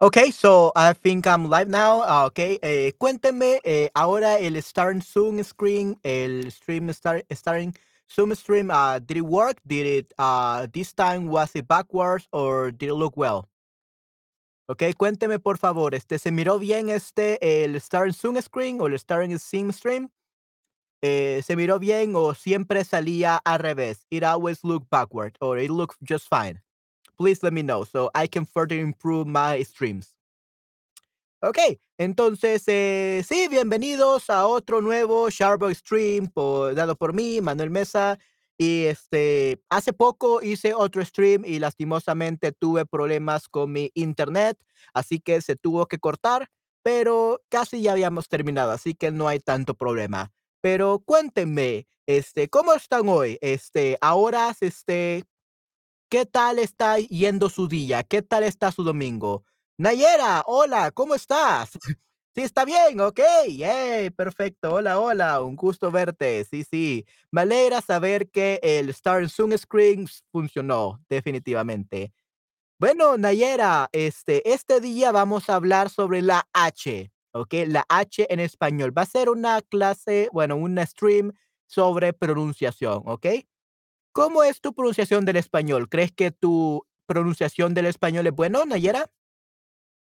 Okay, so I think I'm live now. Ah, okay, eh, cuénteme eh, ahora el starting Zoom screen, el stream start, starting Zoom stream. Uh, did it work? Did it uh, this time was it backwards or did it look well? Okay, cuénteme por favor. Este se miró bien este el starting Zoom screen o el starting Zoom stream. Eh, se miró bien o siempre salía al revés. It always looked backward or it looked just fine. Please let me know so I can further improve my streams. Ok, entonces, eh, sí, bienvenidos a otro nuevo Shareboy Stream dado por mí, Manuel Mesa. Y este, hace poco hice otro stream y lastimosamente tuve problemas con mi internet, así que se tuvo que cortar, pero casi ya habíamos terminado, así que no hay tanto problema. Pero cuéntenme, este, ¿cómo están hoy? Este, ahora, este, ¿Qué tal está yendo su día? ¿Qué tal está su domingo? Nayera, hola, ¿cómo estás? Sí, está bien, ok, perfecto, hola, hola, un gusto verte, sí, sí, me alegra saber que el Star Zoom Screen funcionó, definitivamente. Bueno, Nayera, este, este día vamos a hablar sobre la H, ok, la H en español. Va a ser una clase, bueno, un stream sobre pronunciación, ok. ¿Cómo es tu pronunciación del español? ¿Crees que tu pronunciación del español es buena, Nayera?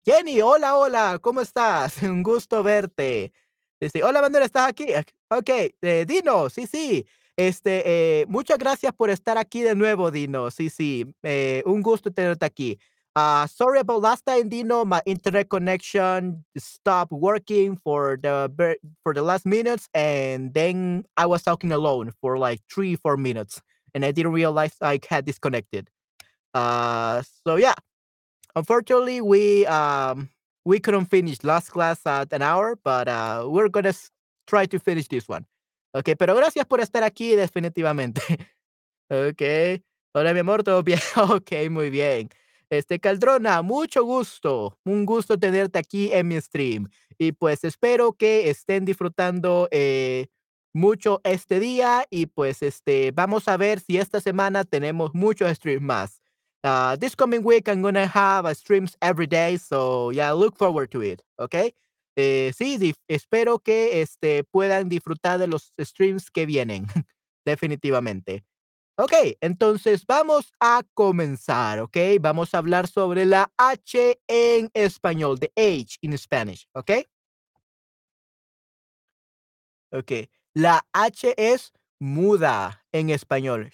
Jenny, hola, hola, ¿cómo estás? Un gusto verte. Dice, hola, Manuel, ¿estás aquí? Ok, eh, Dino, sí, sí. Este, eh, muchas gracias por estar aquí de nuevo, Dino. Sí, sí, eh, un gusto tenerte aquí. Uh, sorry about last time, Dino. My internet connection stopped working for the for the last minutes, and then I was talking alone for like three, four minutes and I didn't realize I had disconnected. Uh, so yeah, unfortunately, we um we couldn't finish last class at an hour, but uh, we're gonna try to finish this one. Okay, pero gracias por estar aquí definitivamente. okay, hola mi amor, todo bien. ok, muy bien. Este Caldrona, mucho gusto, un gusto tenerte aquí en mi stream y pues espero que estén disfrutando eh, mucho este día y pues este vamos a ver si esta semana tenemos muchos streams más. Uh, this coming week I'm gonna have streams every day, so yeah, look forward to it, okay? Eh, sí, espero que este puedan disfrutar de los streams que vienen, definitivamente. Ok, entonces vamos a comenzar, ok? Vamos a hablar sobre la H en español, the H in Spanish, ok? Ok. La H es muda en español.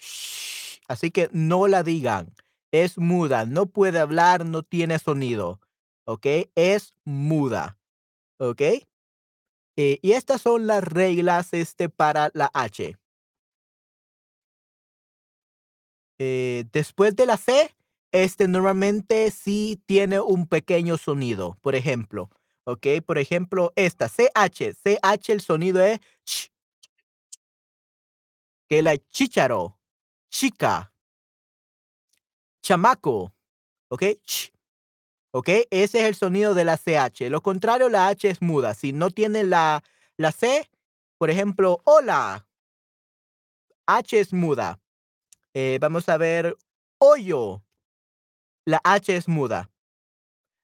Así que no la digan. Es muda. No puede hablar, no tiene sonido. ¿Ok? Es muda. ¿Ok? Eh, y estas son las reglas este, para la H. Eh, después de la C, este normalmente sí tiene un pequeño sonido. Por ejemplo, ¿ok? Por ejemplo, esta CH. CH el sonido es que la chicharo, chica, chamaco, ¿ok? ¿Ok? Ese es el sonido de la CH. Lo contrario, la H es muda. Si no tiene la, la C, por ejemplo, hola, H es muda. Eh, vamos a ver, hoyo, la H es muda.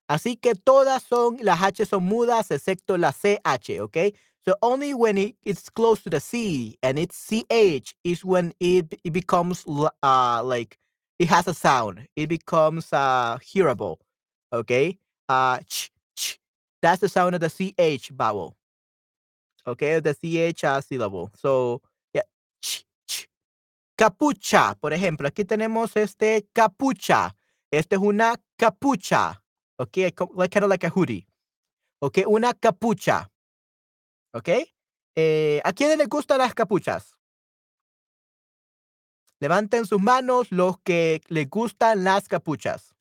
Así que todas son, las H son mudas excepto la CH, ¿ok? So only when it, it's close to the C and it's CH is when it, it becomes uh, like it has a sound. It becomes uh, hearable. Okay. Uh, ch, ch. That's the sound of the CH vowel. Okay. The CH uh, syllable. So, yeah. Ch, ch. Capucha, por ejemplo. Aquí tenemos este capucha. Este es una capucha. Okay. Like, kind of like a hoodie. Okay. Una capucha. ¿Ok? Eh, ¿A quiénes les gustan las capuchas? Levanten sus manos los que les gustan las capuchas.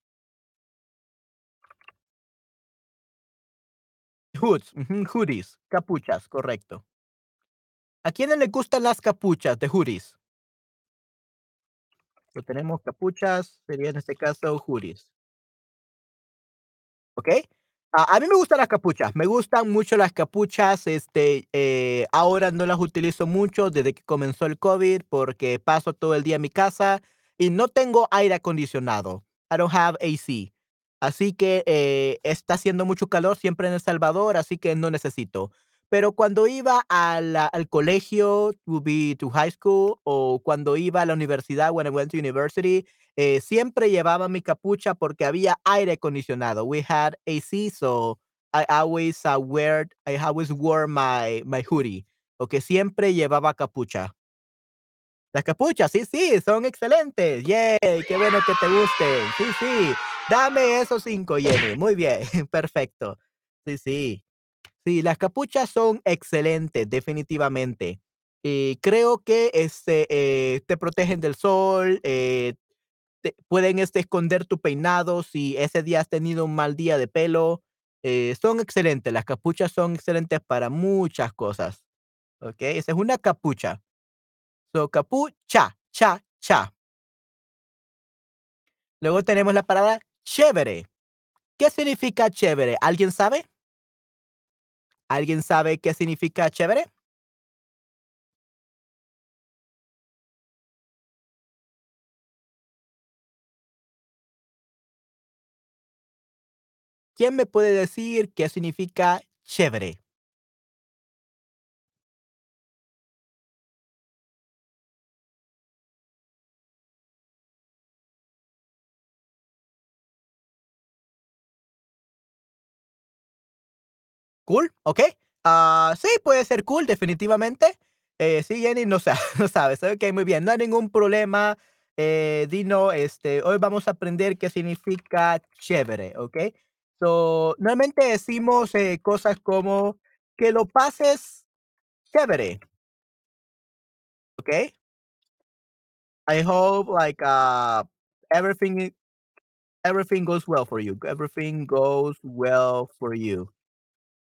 Hoods, hoodies, capuchas, correcto. ¿A quiénes les gustan las capuchas de hoodies? Pues tenemos capuchas, sería en este caso hoodies. ¿Ok? A, mí me gustan las capuchas, me gustan mucho las capuchas, este, eh, ahora no las utilizo mucho desde que comenzó el COVID porque paso todo el día en mi casa y no tengo aire acondicionado. I don't have AC. Así que, eh, está haciendo mucho calor siempre en El Salvador, así que no necesito. Pero cuando iba al colegio, to be to high school, o cuando iba a la universidad, when I went to university, eh, siempre llevaba mi capucha porque había aire acondicionado. We had AC, so I always, uh, wear I always wore my my hoodie, porque siempre llevaba capucha. Las capuchas, sí, sí, son excelentes. Yay, qué bueno que te gusten. Sí, sí. Dame esos 5, Jenny. Muy bien, perfecto. Sí, sí. Sí, las capuchas son excelentes, definitivamente. Y creo que, este, eh, te protegen del sol, eh, pueden, este, esconder tu peinado si ese día has tenido un mal día de pelo. Eh, son excelentes, las capuchas son excelentes para muchas cosas, ¿okey? Esa es una capucha. So, capucha, cha, cha. Luego tenemos la palabra chévere. ¿Qué significa chévere? ¿Alguien sabe? ¿Alguien sabe qué significa chévere? ¿Quién me puede decir qué significa chévere? Cool, okey. Ah, sí, puede ser cool, definitivamente. Eh, sí, Jenny no no sabes. Okey, muy bien, no hay ningún problema. Eh, Dino, este, hoy vamos a aprender qué significa chévere, ¿okey? So, normalmente decimos, eh, cosas como: "Que lo pases chévere". ¿Okey? I hope, like, uh, everything everything goes well for you. Everything goes well for you.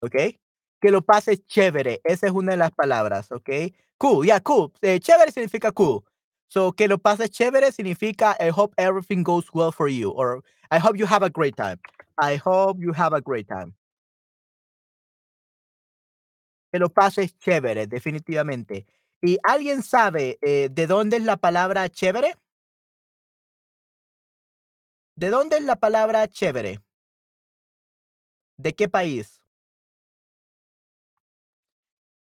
¿Okey? Que lo pases chévere, esa es una de las palabras, ¿okey? Cool, yeah, cool. Eh, chévere significa cool. So, que lo pases chévere significa I hope everything goes well for you, or I hope you have a great time. I hope you have a great time. Que lo pases chévere, definitivamente. ¿Y alguien sabe, eh, de dónde es la palabra chévere? ¿De dónde es la palabra chévere? ¿De qué país?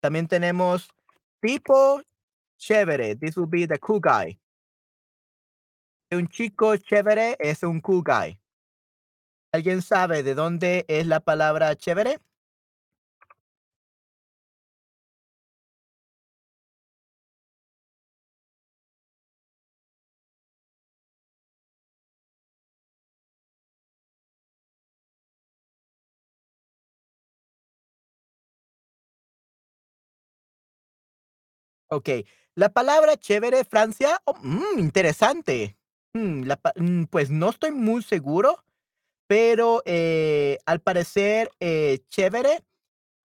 También tenemos tipo chévere. This will be the cool guy. Un chico chévere es un cool guy. ¿Alguien sabe de dónde es la palabra chévere? Okey, la palabra chévere, Francia, oh, mm, interesante. Mm, mm, pues no estoy muy seguro, pero, eh, al parecer, eh, chévere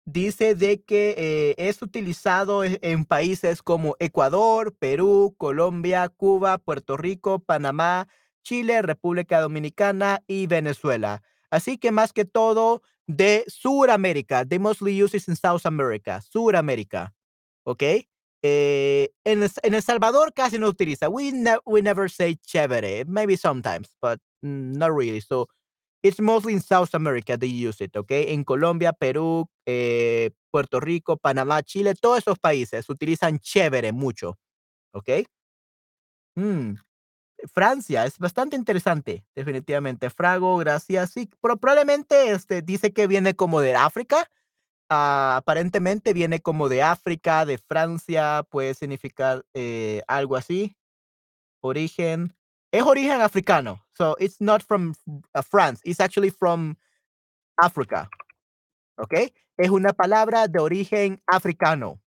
dice de que, eh, es utilizado e en países como Ecuador, Perú, Colombia, Cuba, Puerto Rico, Panamá, Chile, República Dominicana y Venezuela. Así que más que todo de Suramérica. They mostly use this in South America, Suramérica, ¿okey? Eh, en en El Salvador casi no utiliza. We we never say chévere, maybe sometimes, but not really. So, it's mostly in South America they use it, ¿okey? En Colombia, Perú, eh, Puerto Rico, Panamá, Chile, todos esos países utilizan chévere mucho, ¿okey? Mm, Francia es bastante interesante, definitivamente. Frago, gracias. Sí, pro probablemente, este, dice que viene como de África. Ah, aparentemente viene como de África, de Francia, puede significar, eh, algo así. Origen, es origen africano. So, it's not from uh, France, it's actually from Africa, ¿okey? Es una palabra de origen africano,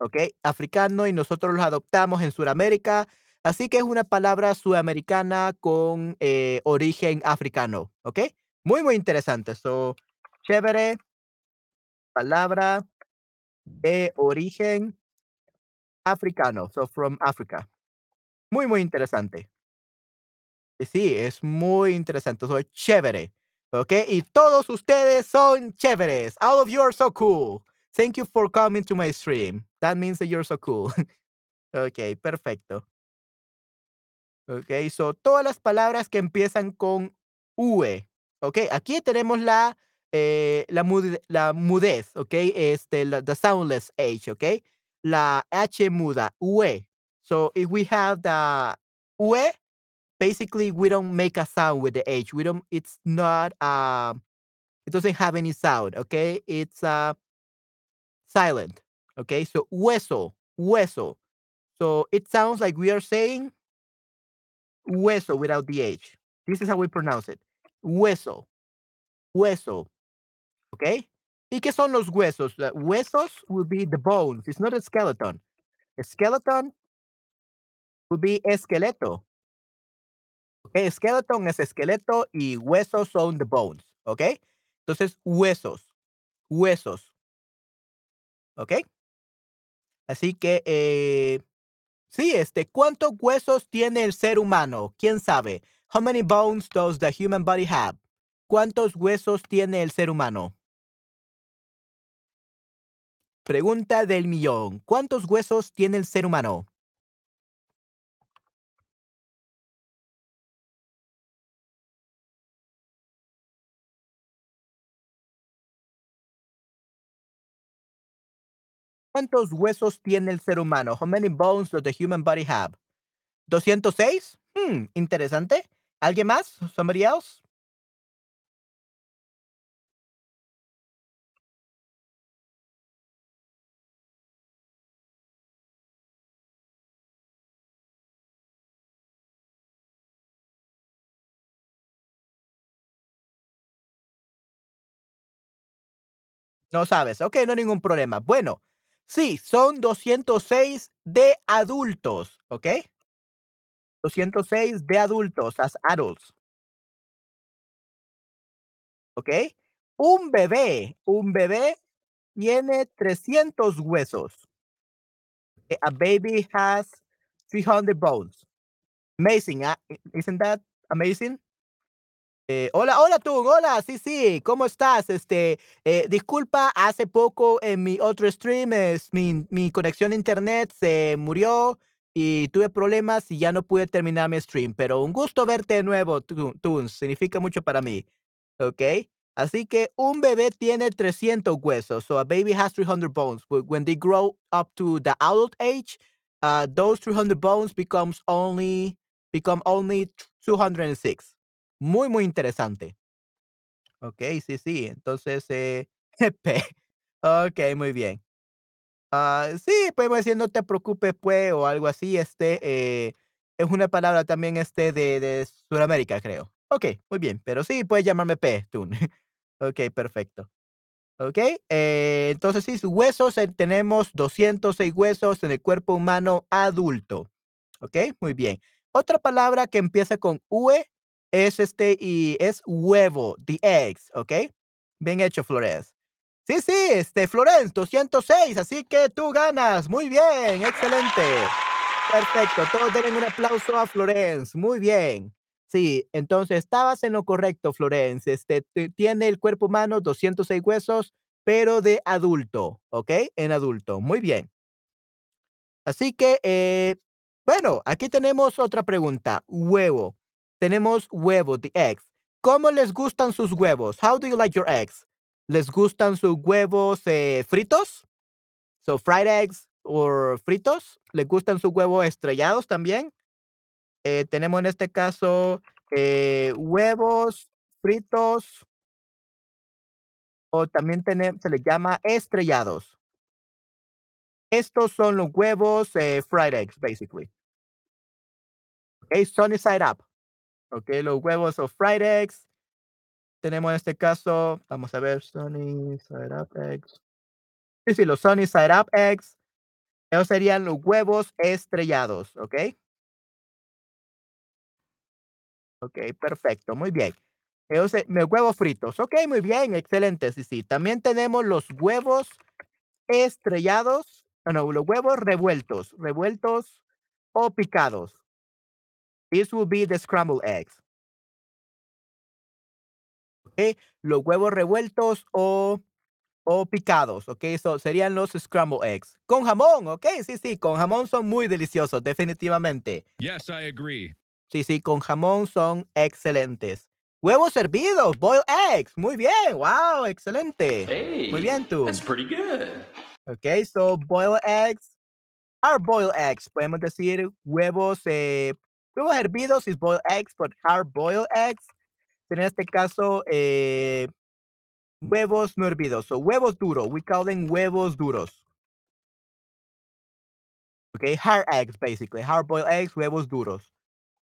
¿okey? Africano, y nosotros los adoptamos en Suramérica, así que es una palabra sudamericana con, eh, origen africano, ¿okey? Muy, muy interesante. So, chévere palabra de origen africano, so from Africa. Muy, muy interesante. Sí, es muy interesante, so chévere, ¿okey? Y todos ustedes son chéveres. All of you are so cool. Thank you for coming to my stream. That means that you're so cool. Okey, perfecto. Okey, so todas las palabras que empiezan con UE, ¿ok? Aquí tenemos la, eh, la, la mudez, ¿ok? Este, la, the soundless H, ¿ok? La H muda, UE. So if we have the UE, basically we don't make a sound with the H. We don't, it's not, uh, it doesn't have any sound, okay? It's uh, silent, okay? So hueso, hueso. So it sounds like we are saying hueso without the H. This is how we pronounce it. Hueso, hueso, okay? ¿Y qué son los huesos? Uh, huesos will be the bones. It's not a skeleton. A skeleton would be esqueleto. Okay, skeleton es esqueleto y huesos son the bones. Okay? Entonces, huesos. Huesos. ¿Ok? Así que, eh, sí, este, ¿cuántos huesos tiene el ser humano? ¿Quién sabe? How many bones does the human body have? ¿Cuántos huesos tiene el ser humano? Pregunta del millón. ¿Cuántos huesos tiene el ser humano? ¿Cuántos huesos tiene el ser humano? How many bones does the human body have? ¿206? Hmm, interesante. ¿Alguien más? Somebody else? No sabes. Ok, no hay ningún problema. Bueno, sí, son 206 de adultos, ¿ok? 206 de adultos, as adults. ¿Ok? Un bebé, un bebé tiene 300 huesos. A baby has 300 bones. Amazing, uh, isn't that amazing? Eh, hola, hola tú, hola, sí, sí, ¿cómo estás? Este, eh, disculpa, hace poco en mi otro stream, es, mi, mi conexión a internet se murió y tuve problemas y ya no pude terminar mi stream, pero un gusto verte de nuevo, Toons, significa mucho para mí, ¿ok? Así que un bebé tiene 300 huesos, so a baby has 300 bones. When they grow up to the adult age, uh, those 300 bones becomes only become only 206. Muy, muy interesante. Ok, sí, sí. Entonces, eh, ok, muy bien. Ah, sí, podemos decir no te preocupes, pues, o algo así. Este eh, es una palabra también este de, de Sudamérica, creo. Ok, muy bien. Pero sí, puedes llamarme P, tú. ok, perfecto. Ok, eh, entonces sí, huesos, eh, tenemos 206 huesos en el cuerpo humano adulto. Ok, muy bien. Otra palabra que empieza con UE es este y es huevo, the eggs, ¿ok? Bien hecho, Flores. Sí, sí, este, Flores, 206, así que tú ganas. Muy bien, excelente. Perfecto, todos den un aplauso a Florence. Muy bien. Sí, entonces estabas en lo correcto, Florence. Este tiene el cuerpo humano 206 huesos, pero de adulto, ¿ok? En adulto. Muy bien. Así que, eh, bueno, aquí tenemos otra pregunta. Huevo tenemos huevo, the eggs. ¿Cómo les gustan sus huevos? How do you like your eggs? ¿Les gustan sus huevos eh, fritos? So fried eggs or fritos. ¿Les gustan sus huevos estrellados también? Eh, tenemos en este caso eh, huevos fritos o también se les llama estrellados. Estos son los huevos fried eggs, basically. Okay, sunny side up. Ok, los huevos o fried eggs. Tenemos en este caso, vamos a ver, sunny side up eggs. Sí, sí, los sunny side up eggs. Esos serían los huevos estrellados, ¿ok? Ok, perfecto, muy bien. Esos, los huevos fritos, ok, muy bien, excelente, sí, sí. También tenemos los huevos estrellados, no, los huevos revueltos, revueltos o picados. This will be the scrambled eggs. Okay. Los huevos revueltos o, o picados, ok, eso serían los scrambled eggs. Con jamón, ok, sí, sí, con jamón son muy deliciosos, definitivamente. Yes, I agree. Sí, sí, con jamón son excelentes. Huevos hervidos, boiled eggs. Muy bien, wow, excelente. Hey, Muy bien tú. That's pretty good. Okay, so boiled eggs hard boiled eggs. Podemos decir huevos, eh, huevos hervidos is boiled eggs, but hard boiled eggs. En este caso, eh, huevos no hervidos. So huevos duros. We call them huevos duros. Okay, hard eggs basically. Hard boiled eggs, huevos duros.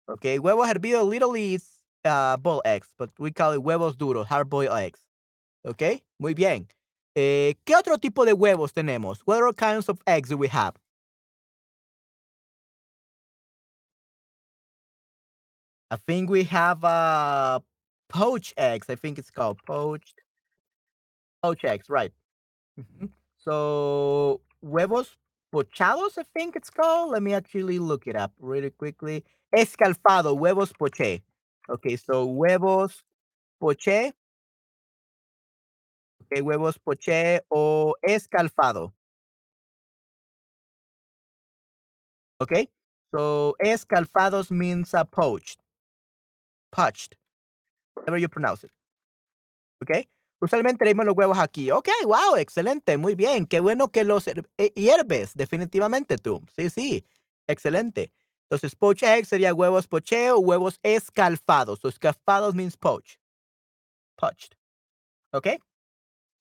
Okay, huevos hervidos literally is uh, boiled eggs, but we call it huevos duros, hard boiled eggs. Okay, muy bien. Eh, ¿Qué otro tipo de huevos tenemos? What other kinds of eggs do we have? I think we have uh poached eggs. I think it's called poached poached eggs, right? Mhm. So huevos pochados, I think it's called. Let me actually look it up really quickly. Escalfado, huevos poché. Okay, so huevos poché. Okay, huevos poché o escalfado. Okay, so escalfados means uh, poached. Poached, whatever you pronounce it. Okay, usualmente leemos los huevos aquí. Ok, wow, excelente, muy bien. Qué bueno que los eh, hierves, definitivamente tú. Sí, sí, excelente. Entonces, poached egg sería huevos o huevos escalfados. So, escalfados means poached. Poached. Ok.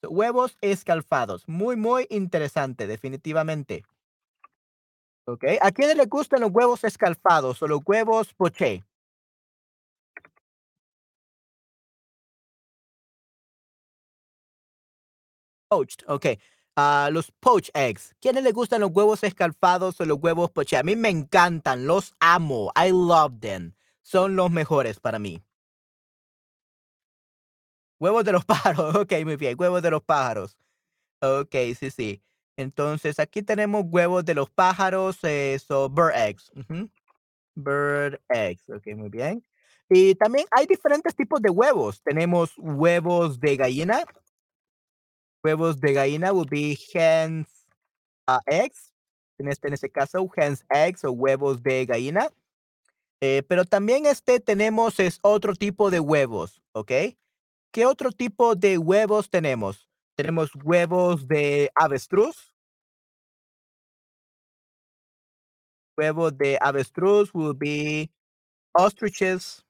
So, huevos escalfados. Muy, muy interesante, definitivamente. Ok. ¿A quiénes les gustan los huevos escalfados o los huevos poché? Poached, ok. Ah, los poached eggs. ¿Quiénes les gustan los huevos escalfados o los huevos poché? A mí me encantan, los amo. I love them. Son los mejores para mí. Huevos de los pájaros. Ok, muy bien. Huevos de los pájaros. Ok, sí, sí. Entonces, aquí tenemos huevos de los pájaros, eh, so bird eggs. Bird eggs. Ok, muy bien. Y también hay diferentes tipos de huevos. Tenemos huevos de gallina. Huevos de gallina would be hens uh, eggs. En este, en este caso, hens eggs o huevos de gallina. Eh, pero también este tenemos es otro tipo de huevos, ¿ok? ¿Qué otro tipo de huevos tenemos? Tenemos huevos de avestruz. Huevos de avestruz will be ostriches.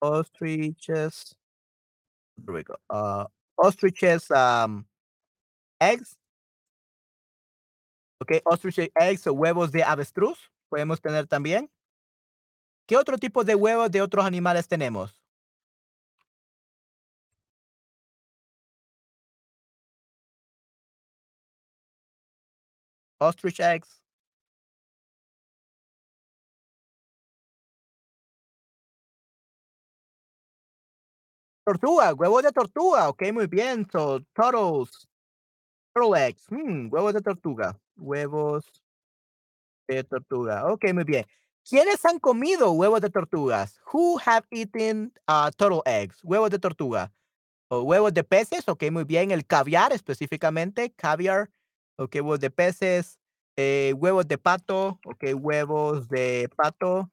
Ostriches. We go. Uh, ostriches um, eggs. Ok, ostrich eggs o huevos de avestruz. Podemos tener también. ¿Qué otro tipo de huevos de otros animales tenemos? Ostrich eggs. Tortuga, huevos de tortuga. Ok, muy bien. So, turtles. Turtle eggs. Hmm, huevos de tortuga. Huevos de tortuga. Ok, muy bien. ¿Quiénes han comido huevos de tortugas? Who have eaten uh, turtle eggs? Huevos de tortuga. O huevos de peces. Ok, muy bien. El caviar específicamente. Caviar. Ok, huevos de peces. Eh, huevos de pato. Ok, huevos de pato.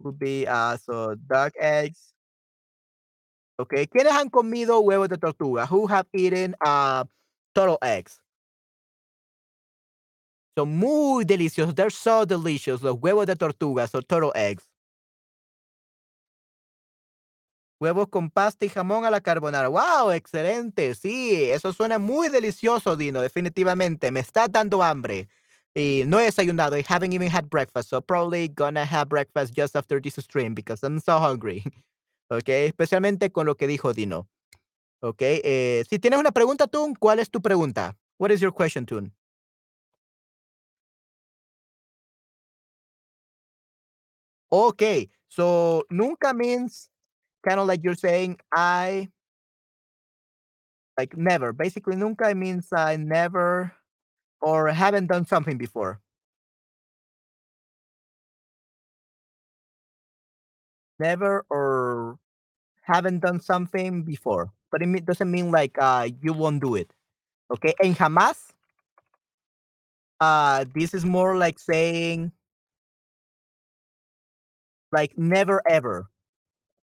Would be uh, so duck eggs. Ok, ¿quiénes han comido huevos de tortuga? Who have eaten uh, turtle eggs? Son muy deliciosos. They're so delicious. Los huevos de tortuga, so turtle eggs. Huevos con pasta y jamón a la carbonara. ¡Wow! Excelente. Sí, eso suena muy delicioso, Dino. Definitivamente. Me está dando hambre. Y no he desayunado. I haven't even had breakfast. So probably gonna have breakfast just after this stream because I'm so hungry. Ok, especialmente con lo que dijo Dino. Ok, eh, si tienes una pregunta, Tun, ¿cuál es tu pregunta? What is your question, Tun? Okay, so nunca means kind of like you're saying I like never. Basically, nunca means I never or haven't done something before. Never or haven't done something before, but it doesn't mean like uh, you won't do it. Okay, and jamás. Uh, this is more like saying Like never ever.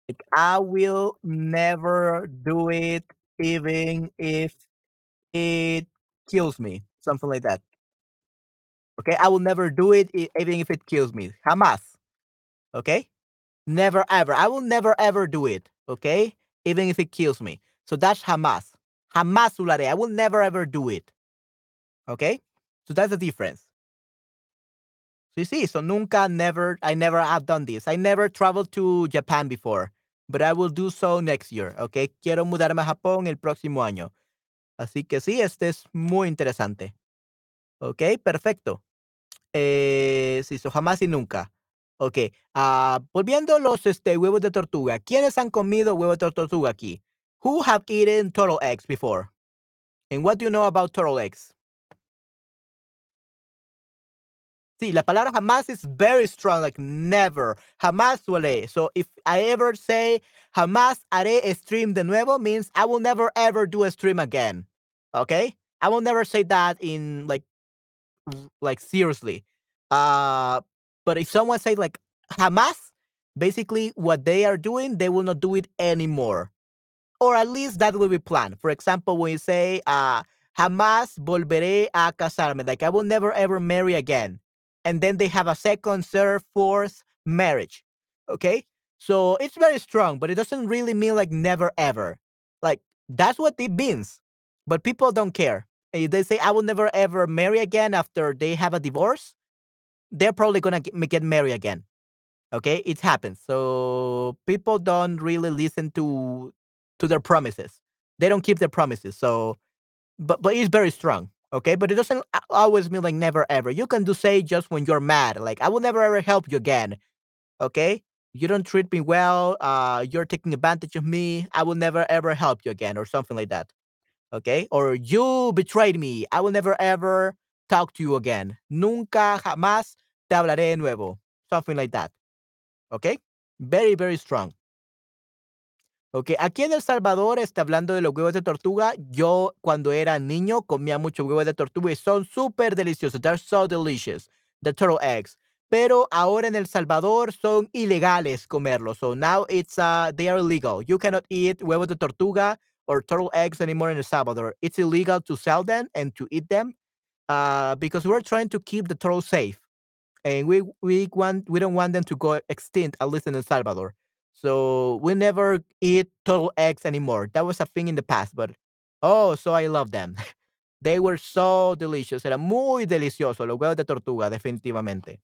Like I will never do it even if it kills me. Something like that. Okay, I will never do it even if it kills me. Jamás. Okay, never ever. I will never ever do it. Okay, even if it kills me. So that's jamás. Jamás lo haré. I will never ever do it. Okay, so that's the difference. Sí, sí. So nunca, never. I never have done this. I never traveled to Japan before, but I will do so next year. Okay, quiero mudarme a Japón el próximo año. Así que sí, este es muy interesante. Ok, perfecto. Eh, sí, so jamás y nunca. Ok, ah, volviendo los este, huevos de tortuga. ¿Quiénes han comido huevos de tortuga aquí? Who have eaten turtle eggs before? And what do you know about turtle eggs? Sí, la palabra jamás is very strong, like never. Jamás haré. So if I ever say jamás haré stream de nuevo, means I will never ever do a stream again. Okay? I will never say that in like like seriously. Uh but if someone say like Hamas, basically what they are doing, they will not do it anymore. Or at least that will be planned. For example, when you say uh jamás volveré a casarme, like I will never ever marry again. And then they have a second, third, fourth marriage. Okay? So it's very strong, but it doesn't really mean like never ever. Like that's what it means. But people don't care. If they say I will never ever marry again after they have a divorce, they're probably gonna get, get married again. Okay, it happens. So people don't really listen to to their promises. They don't keep their promises. So, but but it's very strong. Okay, but it doesn't always mean like never ever. You can do say just when you're mad, like I will never ever help you again. Okay, you don't treat me well. Uh, you're taking advantage of me. I will never ever help you again, or something like that. Okay, or you betrayed me. I will never ever talk to you again. Nunca jamás te hablaré de nuevo. Something like that. Okay, very very strong. Ok, aquí en El Salvador está hablando de los huevos de tortuga. Yo cuando era niño comía muchos huevos de tortuga y son súper deliciosos. They're so delicious. The turtle eggs. Pero ahora en El Salvador son ilegales comerlos. So now it's uh they are illegal. You cannot eat huevos de tortuga or turtle eggs anymore in El Salvador. It's illegal to sell them and to eat them uh, because we're trying to keep the turtles safe and we we want we don't want them to go extinct at least in El Salvador. So we never eat turtle eggs anymore. That was a thing in the past, but oh, so I love them. They were so delicious. Era muy delicioso los huevos de tortuga, definitivamente.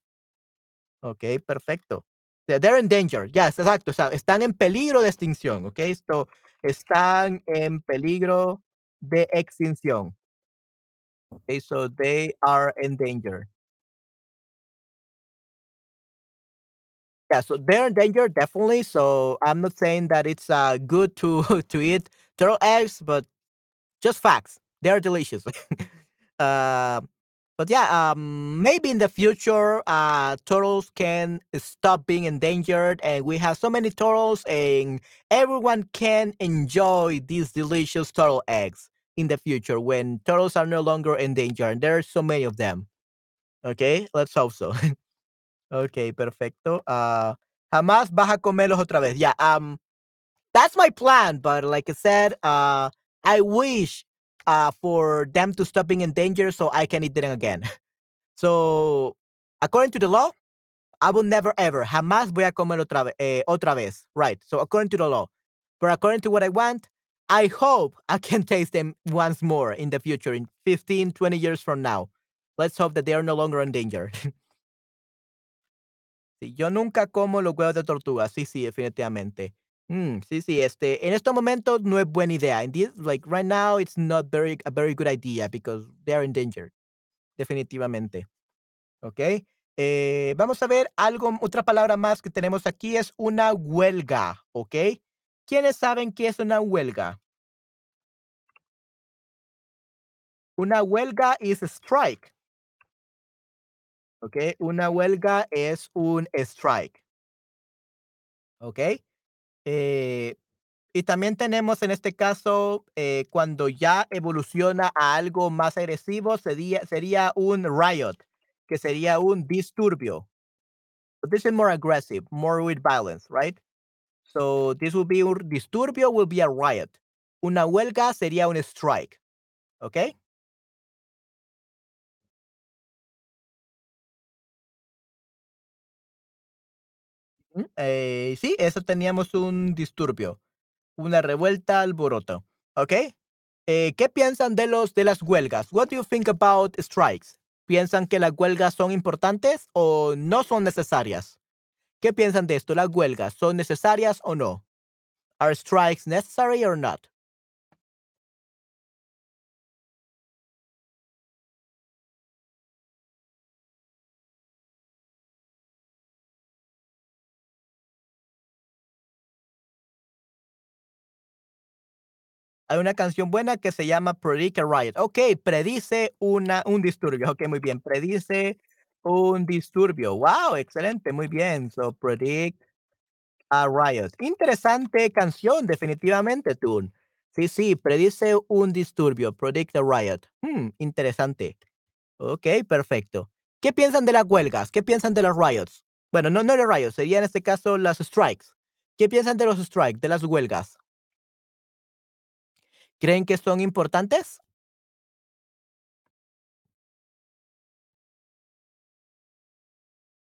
Ok, perfecto. They're in danger. Yes, exacto. O sea, están en peligro de extinción. Ok, esto están en peligro de extinción. Okay, so they are in danger. Yeah, so they're in danger, definitely. So I'm not saying that it's uh, good to to eat turtle eggs, but just facts. They're delicious. uh, but yeah, um, maybe in the future, uh, turtles can stop being endangered, and we have so many turtles, and everyone can enjoy these delicious turtle eggs in the future when turtles are no longer endangered. And there are so many of them. Okay, let's hope so. Okay, perfecto. Ah, jamás vas a comerlos otra vez. Yeah, um, that's my plan. But like I said, uh, I wish uh, for them to stop being in danger so I can eat them again. So, according to the law, I will never ever, jamás voy a comer otra, ve- eh, otra vez. Right. So, according to the law. But according to what I want, I hope I can taste them once more in the future, in 15, 20 years from now. Let's hope that they are no longer in danger. Yo nunca como los huevos de tortuga. Sí, sí, definitivamente. Mm, sí, sí, este, en estos momentos no es buena idea. Indeed, like right now, it's not very a very good idea because they are in danger. Definitivamente. ¿Ok? Eh, vamos a ver algo, otra palabra más que tenemos aquí es una huelga. ¿Ok? ¿Quiénes saben qué es una huelga? Una huelga is strike. ¿Ok? Una huelga es un strike. ¿Ok? Eh, y también tenemos en este caso, eh, cuando ya evoluciona a algo más agresivo, sería, sería un riot, que sería un disturbio. But this is more aggressive, more with violence, right? So this will be un disturbio will be a riot. Una huelga sería un strike. Okay? Eh, sí, eso teníamos un disturbio, una revuelta, alboroto. Okay? Eh, ¿Qué piensan de los de las huelgas? What do you think about strikes? ¿Piensan que las huelgas son importantes o no son necesarias? ¿Qué piensan de esto? ¿Las huelgas son necesarias o no? Are strikes necessary or not? Hay una canción buena que se llama Predict a Riot. Ok, predice una, un disturbio. Ok, muy bien. Predice un disturbio. Wow, excelente, muy bien. So, predict a riot. Interesante canción, definitivamente, Tune. Sí, sí, predice un disturbio. Predict a riot. Hmm, interesante. Ok, perfecto. ¿Qué piensan de las huelgas? ¿Qué piensan de los riots? Bueno, no, no de riots, sería en este caso las strikes. ¿Qué piensan de los strikes, de las huelgas? ¿Creen que son importantes?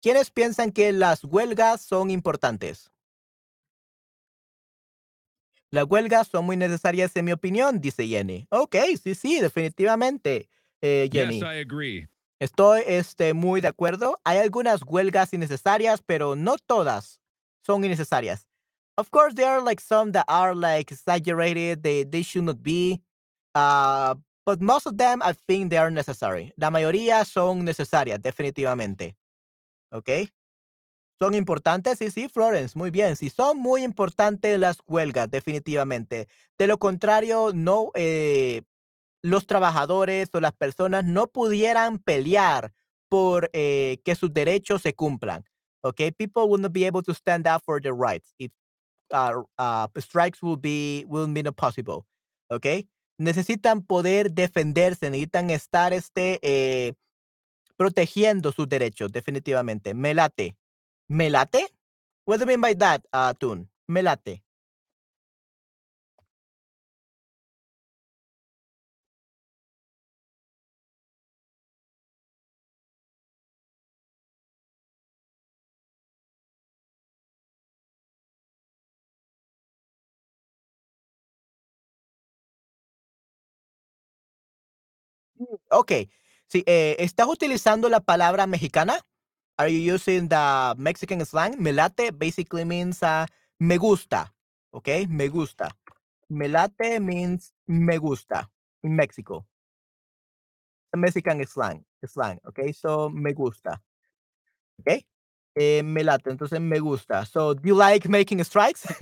¿Quiénes piensan que las huelgas son importantes? Las huelgas son muy necesarias en mi opinión, dice Jenny. Ok, sí, sí, definitivamente, eh, Jenny. Yes, I agree. Estoy este, muy de acuerdo. Hay algunas huelgas innecesarias, pero no todas son innecesarias. Of course, there are like some that are like exaggerated. They they should not be. Uh, but most of them, I think they are necessary. La mayoría son necesarias, definitivamente. ¿Ok? Son importantes, sí, sí, Florence, muy bien. Sí, son muy importantes las huelgas, definitivamente. De lo contrario, no, eh, los trabajadores o las personas no pudieran pelear por eh, que sus derechos se cumplan. Okay, people will not be able to stand up for their rights uh, uh, strikes will be will be not possible. Okay, necesitan poder defenderse, necesitan estar este eh, protegiendo sus derechos, definitivamente. Me late. ¿Me late? What do you mean by that, uh, Tun? Me late. Okay. Sí, eh, ¿estás utilizando la palabra mexicana? Are you using the Mexican slang? Me late basically means uh, me gusta. Okay, me gusta. Me late means me gusta in Mexico. Mexican slang, slang. Okay, so me gusta. Okay, eh, me late. Entonces me gusta. So, do you like making strikes?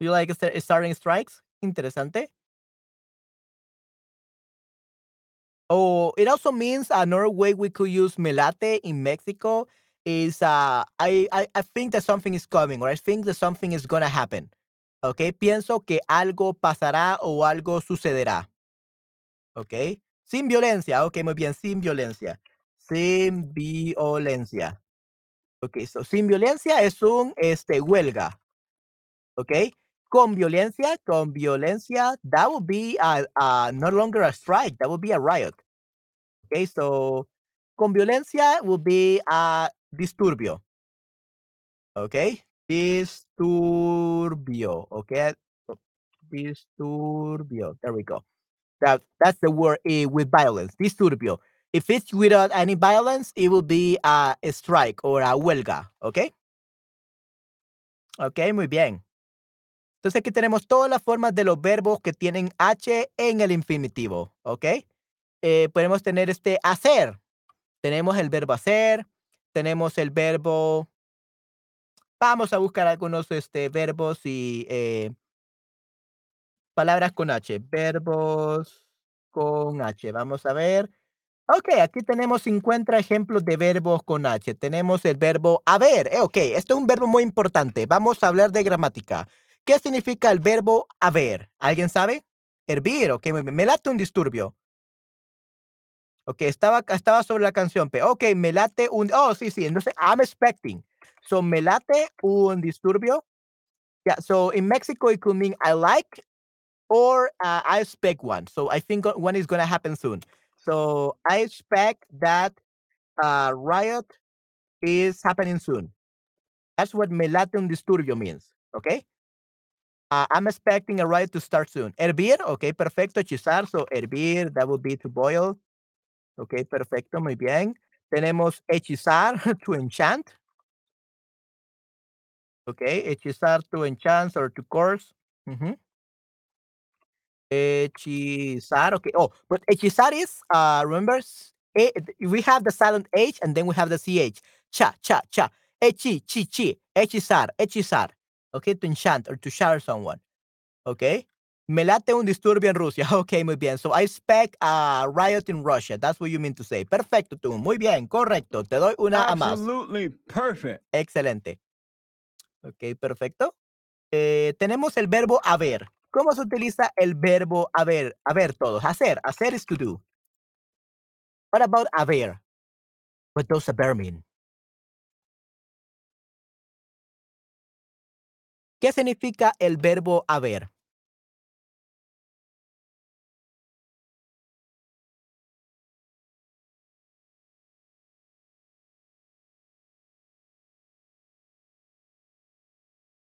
do you like st- starting strikes? Interesante. Oh, it also means another way we could use melate in Mexico is uh, I, I, I think that something is coming or I think that something is gonna happen. Okay, pienso que algo pasará o algo sucederá. Okay, sin violencia. Okay, muy bien, sin violencia. Sin violencia. Okay, so sin violencia es un este huelga. Okay, con violencia, con violencia, that would be a, a no longer a strike, that would be a riot. Okay, so con violencia would be a disturbio. Okay, disturbio. Okay, disturbio. There we go. That that's the word eh, with violence. Disturbio. If it's without any violence, it will be a, a strike or a huelga. Okay. Okay, muy bien. Entonces aquí tenemos todas las formas de los verbos que tienen H en el infinitivo, ¿ok? Eh, podemos tener este hacer. Tenemos el verbo hacer, tenemos el verbo... Vamos a buscar algunos este, verbos y eh, palabras con H. Verbos con H. Vamos a ver. Ok, aquí tenemos 50 ejemplos de verbos con H. Tenemos el verbo haber. Eh, ok, esto es un verbo muy importante. Vamos a hablar de gramática. ¿Qué significa el verbo haber? ¿Alguien sabe? Hervir, ok, me, late un disturbio. Ok, estaba, estaba sobre la canción. Pero, ok, me late un. Oh, sí, sí. Entonces, I'm expecting. So, me late un disturbio. Yeah, so in Mexico, it could mean I like or uh, I expect one. So, I think one is going to happen soon. So, I expect that uh, riot is happening soon. That's what me late un disturbio means. Okay. Uh, I'm expecting a riot to start soon. Hervir, okay, perfecto. Hechizar, so hervir, that would be to boil. Ok, perfecto, muy bien. Tenemos hechizar, to enchant. Ok, hechizar, to enchant, or to curse. Uh Hechizar, okay. Oh, but hechizar is, uh, remember, we have the silent H and then we have the CH. Cha, cha, cha. Echi, chi, chi. Hechizar, hechizar. Okay, to enchant or to shower someone. Okay. Me late un disturbio en Rusia. Ok, muy bien. So I expect a riot in Russia. That's what you mean to say. Perfecto, tú. Muy bien, correcto. Te doy una a más. Absolutely perfect. Excelente. Ok, perfecto. Eh, tenemos el verbo haber. ¿Cómo se utiliza el verbo haber? Haber todos. Hacer. Hacer is to do. What about haber? What does haber mean? ¿Qué significa el verbo haber?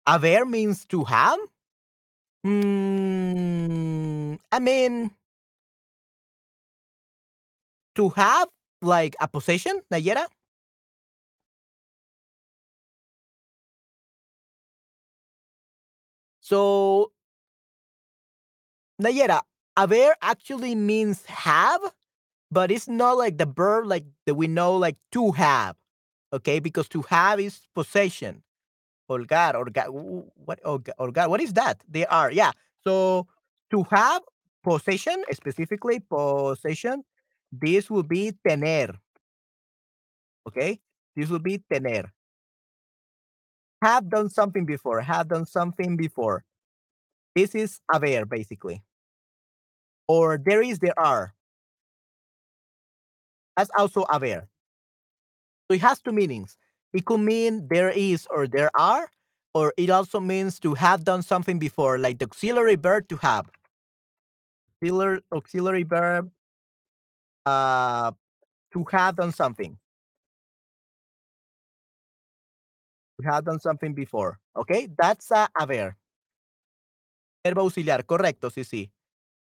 Haber means to have? Mm, I mean, to have like a possession, Nayera? So, Nayera, haber actually means have, but it's not like the verb like that we know like to have. Okay, because to have is possession. Holgar, Holgar, what Holgar, what is that? They are, yeah. So to have possession, specifically possession, this will be tener. Okay, this will be tener. Have done something before, have done something before. This is haber, basically. Or there is, there are. That's also haber. So it has two meanings. It could mean there is or there are, or it also means to have done something before, like the auxiliary verb to have. Auxiliary, auxiliary verb uh, to have done something. To have done something before. Okay, that's a haber. Verbo auxiliar, correcto, sí, sí.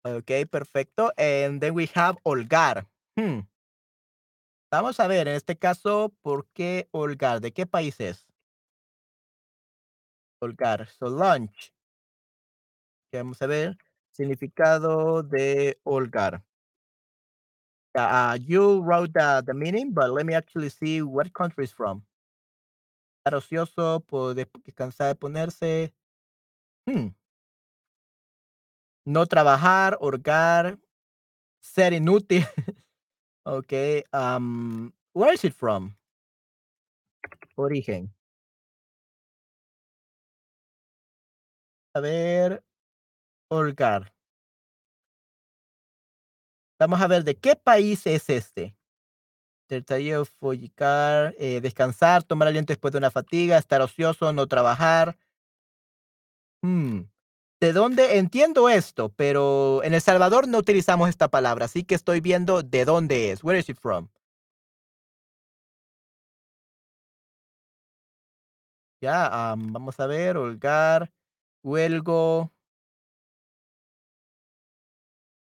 Okay, perfecto. And then we have holgar. Hmm. Vamos a ver, en este caso, ¿por qué holgar? ¿De qué país es? Holgar. So, lunch. Vamos a ver. Significado de holgar. Uh, you wrote the, the meaning, but let me actually see what country is from. Estar ocioso, poder descansar de ponerse. Hmm. No trabajar, holgar, ser inútil. Okay. Um, where is it from? Origen. A ver, holgar. Vamos a ver de qué país es este. Trataría follicar, eh, descansar, tomar aliento después de una fatiga, estar ocioso, no trabajar. Hmm. ¿De dónde entiendo esto? Pero en El Salvador no utilizamos esta palabra, así que estoy viendo de dónde es. Where is it from? Ya, vamos a ver, holgar, huelgo.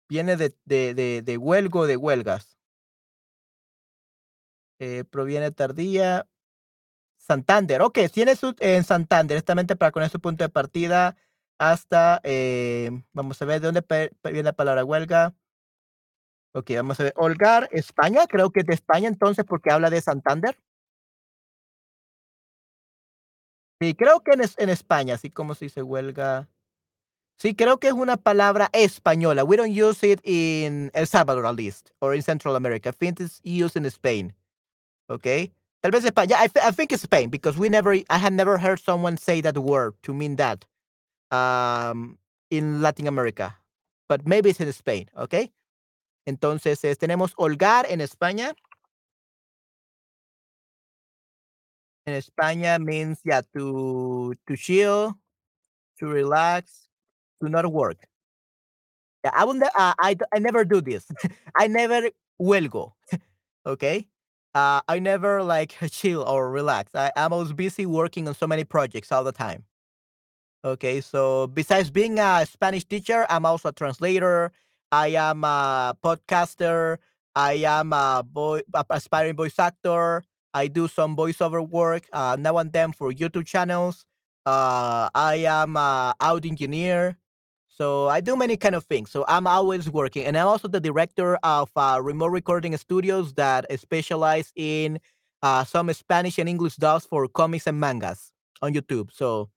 Viene de, de, de, de huelgo, de huelgas. Eh, proviene tardía. Santander, ok, tiene su, en Santander, directamente para poner su punto de partida hasta, eh, vamos a ver de dónde viene la palabra huelga. Ok, vamos a ver. Holgar, España, creo que es de España entonces porque habla de Santander. Sí, creo que en, en España, así como se dice huelga. Sí, creo que es una palabra española. We don't use it in El Salvador at least, or in Central America. I think it's used in Spain. Okay. Tal vez España. I, I think it's Spain because we never, I had never heard someone say that word to mean that um, in Latin America, but maybe it's in Spain. Okay. Entonces, es, tenemos holgar en España. En España means, yeah, to, to chill, to relax, to not work. Yeah, I will. Uh, I I never do this. I never huelgo. okay. Uh, I never like chill or relax. I, I'm always busy working on so many projects all the time. Okay, so besides being a Spanish teacher, I'm also a translator. I am a podcaster. I am a boy, aspiring voice actor. I do some voiceover work uh, now and then for YouTube channels. Uh, I am a audio engineer. So I do many kind of things. So I'm always working, and I'm also the director of uh, remote recording studios that specialize in uh, some Spanish and English dubs for comics and mangas on YouTube. So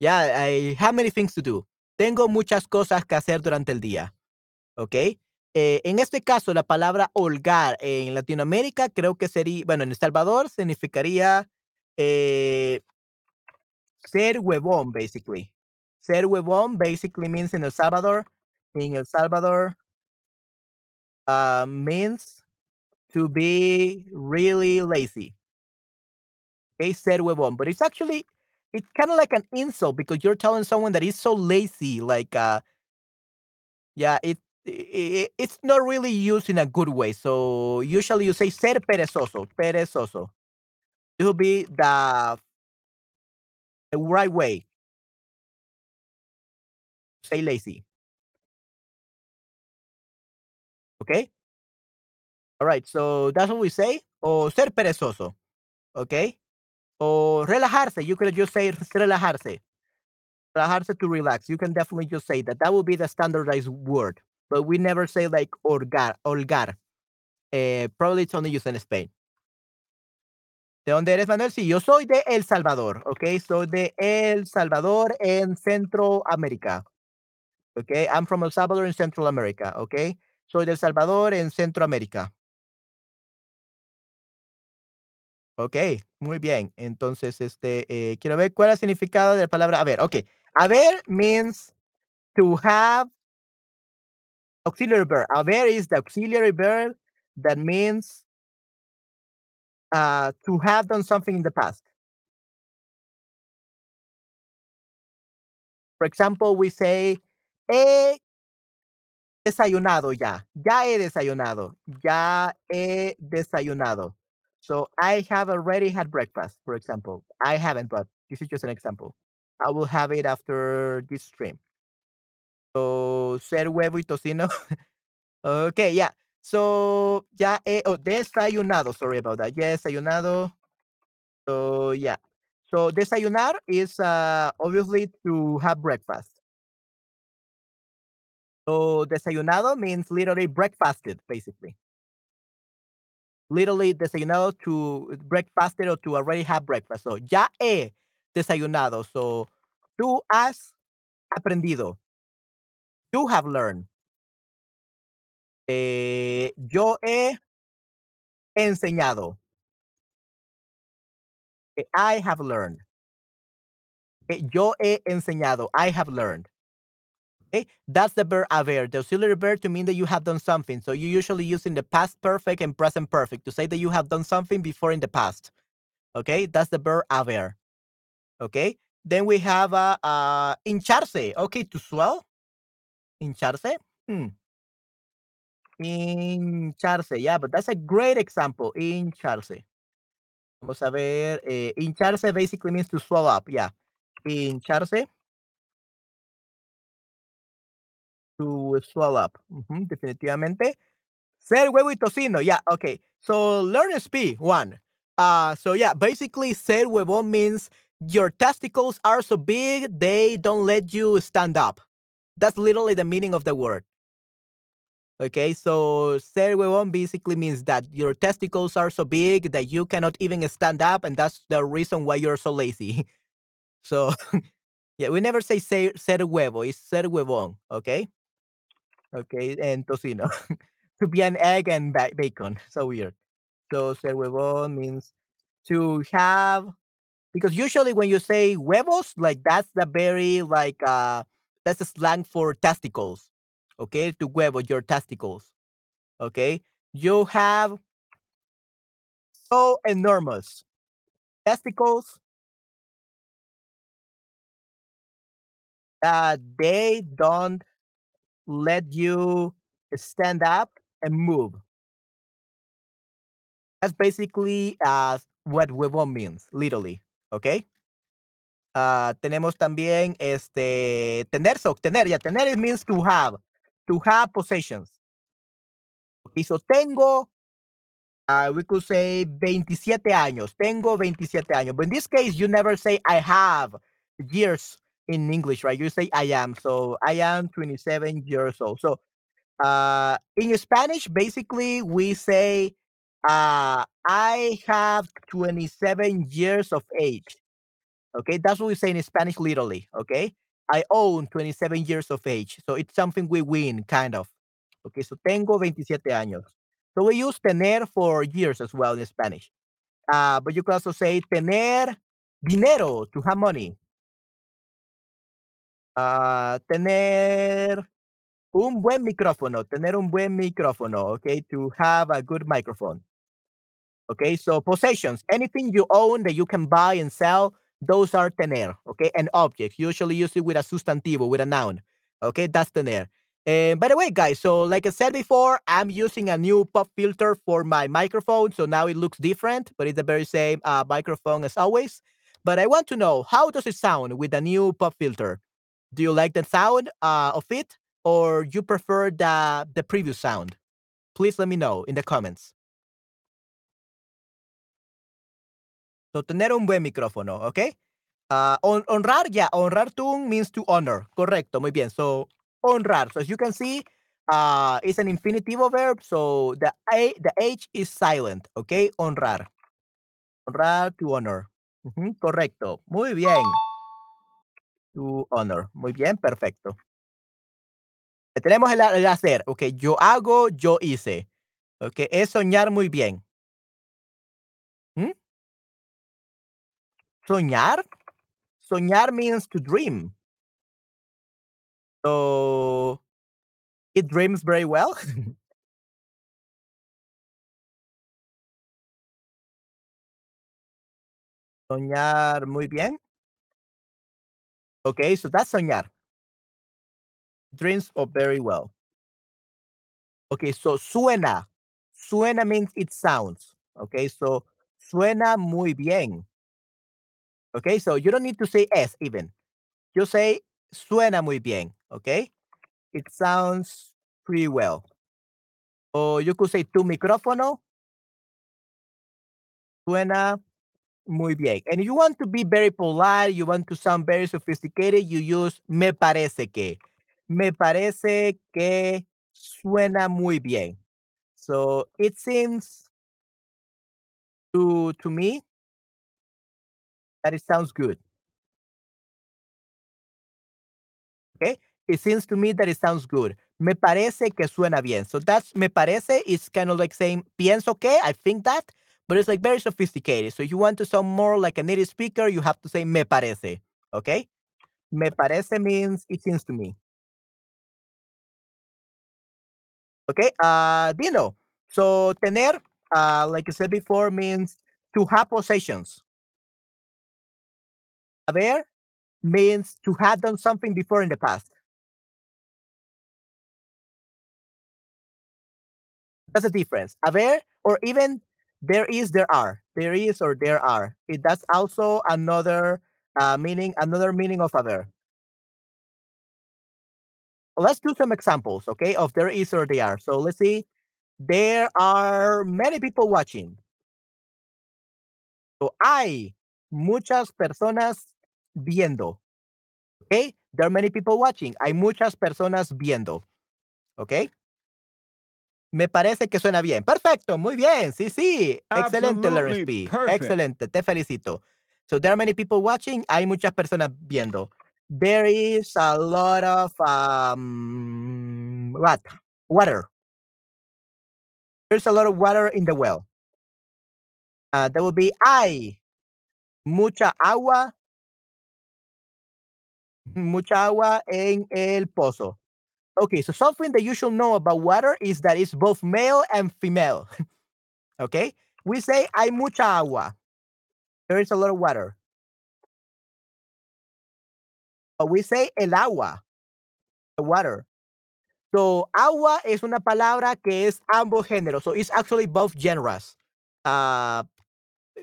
yeah, I have many things to do. Tengo muchas cosas que hacer durante el día. ¿Ok? Eh, en este caso, la palabra holgar en Latinoamérica creo que sería, bueno, en El Salvador significaría eh, ser huevón, basically. Ser huevón basically means in El Salvador, in El Salvador, uh, means to be really lazy. Okay, ser huevón. But it's actually it's kind of like an insult because you're telling someone that is so lazy like uh yeah it, it it's not really used in a good way so usually you say ser perezoso perezoso it will be the, the right way say lazy okay all right so that's what we say o ser perezoso okay o relajarse you could just say relajarse relajarse to relax. You can definitely just say that. That would be the standardized word, but we never say like holgar. holgar. Eh, probably it's only used in Spain. ¿De dónde eres, Manuel? Sí, yo soy de El Salvador, ¿ok? Soy de El Salvador en Centroamérica. ¿Ok? I'm from El Salvador in Central America, Okay, Soy de El Salvador en Centroamérica. Ok, muy bien. Entonces, este, eh, quiero ver cuál es el significado de la palabra. A ver, ok. Haber means to have auxiliary verb. Haber is the auxiliary verb that means uh, to have done something in the past. For example, we say, he desayunado ya. Ya he desayunado. Ya he desayunado. So I have already had breakfast, for example. I haven't, but this is just an example. I will have it after this stream. So, ser huevo y tocino. okay, yeah. So, ya he oh, desayunado. Sorry about that. Ya desayunado. So, yeah. So, desayunar is uh, obviously to have breakfast. So, desayunado means literally breakfasted, basically. Literally desayunado to breakfasted or to already have breakfast. So, ya he desayunado. So, tú has aprendido. You have learned. Eh, yo he enseñado. Eh, I have learned. Eh, yo he enseñado. I have learned. Okay, that's the verb haber, the auxiliary verb to mean that you have done something. So you usually use in the past perfect and present perfect to say that you have done something before in the past. Okay, that's the verb haber. Okay, then we have uh, uh hincharse. Okay, to swell. Hincharse. Hmm. Hincharse. Yeah, but that's a great example. Hincharse. Vamos a ver. Eh, basically means to swell up. Yeah. Hincharse. To swell up. Ujú, definitivamente. Ser huevo y tocino. Yeah. Okay. So learn speed. One. Uh, so yeah, basically, ser huevo means your testicles are so big they don't let you stand up. That's literally the meaning of the word. Okay, so ser huevón basically means that your testicles are so big that you cannot even stand up, and that's the reason why you're so lazy. So, yeah, we never say ser, ser huevo, it's ser huevón, okay? Okay, and tocino. to be an egg and ba- bacon. So weird. So, ser huevón means to have, because usually when you say huevos, like that's the very, like, uh, that's a slang for testicles. Okay, to huevo, your testicles. Okay, you have so enormous testicles that they don't let you stand up and move. That's basically uh, what huevón means, literally. Okay. Uh, tenemos también este tener, so tener, ya tener it means to have, to have possessions. Okay, so tengo, uh, we could say 27 años. Tengo 27 años. But in this case, you never say I have years in English, right? You say I am. So I am 27 years old. So uh, in Spanish, basically, we say uh, I have 27 years of age. Okay, that's what we say in Spanish, literally. Okay, I own 27 years of age. So it's something we win, kind of. Okay, so tengo 27 años. So we use tener for years as well in Spanish. Uh, but you can also say tener dinero, to have money. Tener un buen micrófono, tener un buen micrófono, okay, to have a good microphone. Okay, so possessions, anything you own that you can buy and sell, those are tener, okay, and objects, usually use it with a sustantivo, with a noun, okay, that's tener. And by the way, guys, so like I said before, I'm using a new pop filter for my microphone, so now it looks different, but it's the very same uh, microphone as always. But I want to know, how does it sound with the new pop filter? Do you like the sound uh, of it, or you prefer the, the previous sound? Please let me know in the comments. So, tener un buen micrófono, ¿ok? Uh, hon honrar, yeah, honrar tun means to honor. Correcto, muy bien. So, honrar. So, as you can see, uh, it's an infinitivo verb. So, the, a, the H is silent, ¿ok? Honrar. Honrar to honor. Uh -huh, correcto. Muy bien. To honor. Muy bien, perfecto. Tenemos el, el hacer, ok. Yo hago, yo hice. Ok, es soñar muy bien. ¿Mm? Soñar? Soñar means to dream. So, it dreams very well. soñar muy bien. Okay, so that's soñar. Dreams oh, very well. Okay, so suena. Suena means it sounds. Okay, so suena muy bien. Okay, so you don't need to say es even. You say suena muy bien. Okay, it sounds pretty well. Or you could say tu micrófono suena muy bien. And you want to be very polite, you want to sound very sophisticated, you use me parece que. Me parece que suena muy bien. So it seems to to me that it sounds good. Okay? It seems to me that it sounds good. Me parece que suena bien. So that's me parece is kind of like saying pienso que, I think that, but it's like very sophisticated. So if you want to sound more like a native speaker, you have to say me parece. Okay? Me parece means it seems to me. Okay, uh, Dino. So tener, uh, like I said before, means to have possessions. Haber means to have done something before in the past. That's the difference. Haber or even there is, there are. There is or there are. It, that's also another uh, meaning, another meaning of haber. Let's do some examples, okay, of there is or they are. So let's see. There are many people watching. So hay muchas personas viendo. Okay, there are many people watching. Hay muchas personas viendo. Okay. Me parece que suena bien. Perfecto, muy bien. Sí, sí. Excelente, Larry P. Excelente, te felicito. So there are many people watching. Hay muchas personas viendo. There is a lot of um what? Water. There's a lot of water in the well. Uh, there will be hay mucha agua mucha agua en el pozo. Okay, so something that you should know about water is that it's both male and female. okay, we say hay mucha agua. There is a lot of water. But we say el agua, the water. So agua es una palabra que es ambos géneros. So it's actually both genres. Uh,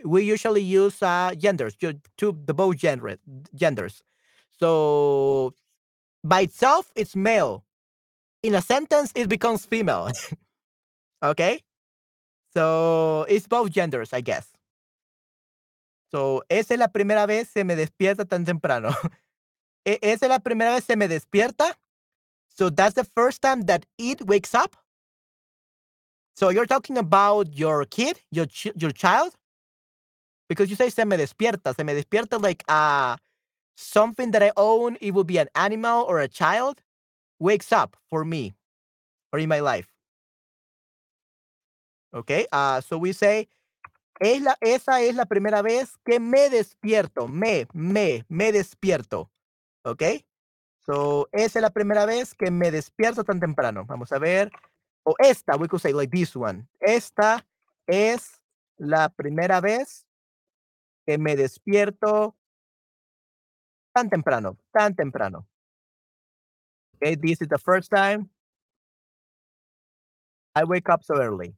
we usually use uh, genders to, to the both genre, genders. So by itself, it's male. In a sentence, it becomes female. okay? So it's both genders, I guess. So, esa es la primera vez se me despierta tan temprano. esa es la primera vez se me despierta. So that's the first time that it wakes up. So you're talking about your kid, your ch your child, because you say se me despierta. Se me despierta like uh something that I own. It will be an animal or a child wakes up for me or in my life. Okay. Uh, so we say es la, esa es la primera vez que me despierto. Me, me, me despierto. Okay. So, esa es la primera vez que me despierto tan temprano. Vamos a ver. O esta, we could say like this one. Esta es la primera vez que me despierto tan temprano, tan temprano. Okay, this is the first time I wake up so early.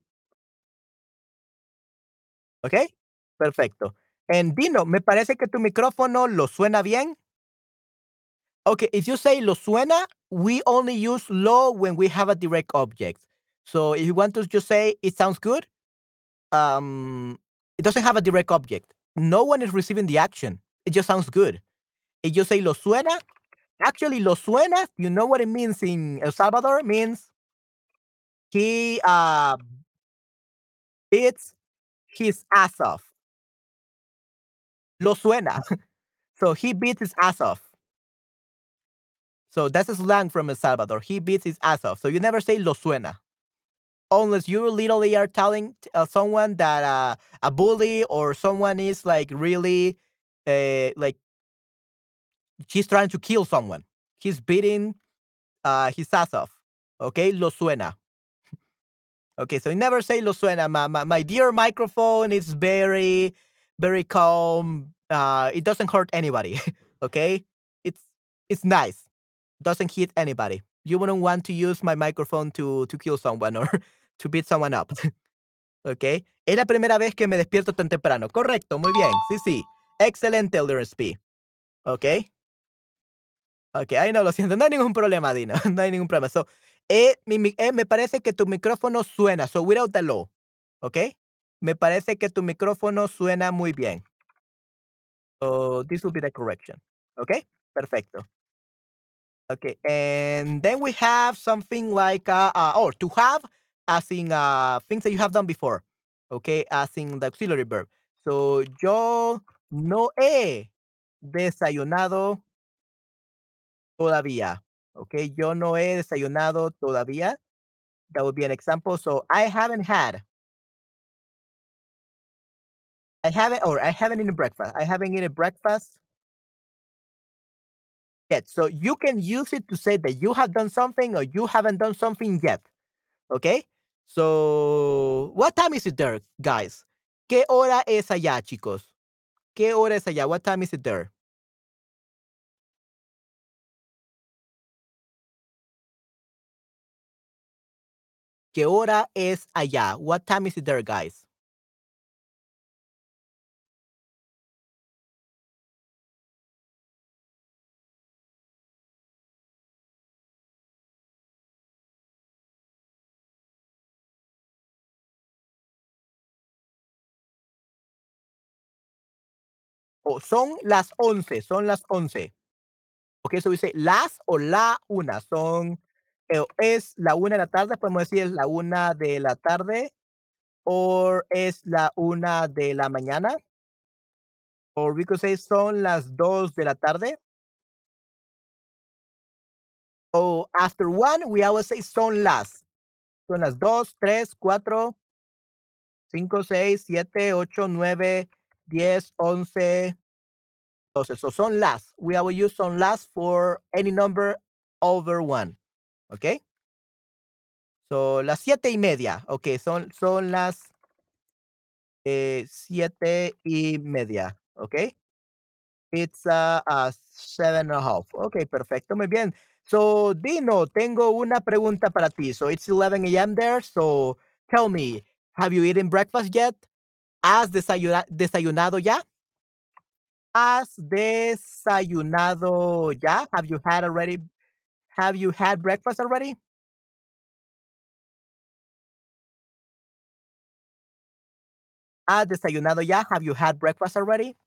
Okay, perfecto. And Dino, me parece que tu micrófono lo suena bien. Okay, if you say lo suena, we only use lo when we have a direct object. So if you want to just say it sounds good, um, it doesn't have a direct object. No one is receiving the action. It just sounds good. If you say lo suena, actually lo suena, you know what it means in El Salvador? It means he uh, beats his ass off. Lo suena. so he beats his ass off. So that's a slang from El Salvador. He beats his ass off. So you never say lo suena. Unless you literally are telling uh, someone that uh, a bully or someone is like really uh, like he's trying to kill someone. He's beating uh, his ass off. Okay, lo suena. Okay, so never say lo suena. My, my, my dear microphone is very, very calm. Uh, it doesn't hurt anybody. okay, it's it's nice doesn't hit anybody. You wouldn't want to use my microphone to, to kill someone or to beat someone up. okay, Es la primera vez que me despierto tan temprano. Correcto, muy bien. Sí, sí. Excelente, Lawrence P. ¿Ok? Ok, ahí no lo siento. No hay ningún problema, Dina. No hay ningún problema. So, eh, eh, me parece que tu micrófono suena. So, without the law. ¿Ok? Me parece que tu micrófono suena muy bien. So, this will be the correction. ¿Ok? Perfecto. Okay, and then we have something like uh, uh or to have as in uh things that you have done before. Okay, as in the auxiliary verb. So yo no he desayunado todavía. Okay, yo no he desayunado todavía. That would be an example. So I haven't had. I haven't, or I haven't eaten breakfast. I haven't eaten breakfast yet. So you can use it to say that you have done something or you haven't done something yet. Okay? So, what time is it there, guys? ¿Qué hora es allá, chicos? ¿Qué hora es allá? What time is it there? ¿Qué hora es allá? What time is it there, guys? o son las 11, son las 11. Ok, eso dice las o la una, son, es la una de la tarde, podemos decir es la una de la tarde, o es la una de la mañana, o we could say son las dos de la tarde. O after one, we always say son las. Son las dos, tres, cuatro, cinco, seis, siete, ocho, nueve, 10, 11, 12. So son las. We will use son las for any number over one. ¿Ok? Son las siete y media, ok, son, son las eh, siete y media, ¿ok? It's uh, uh, seven and a half. Ok, perfecto, muy bien. So, Dino, tengo una pregunta para ti. So, it's 11 a.m. there. So, tell me, have you eaten breakfast yet? ¿Has desayuna desayunado ya? ¿Has desayunado ya? Have you had already? Have you had breakfast already? ¿Has desayunado ya? Have you had breakfast already?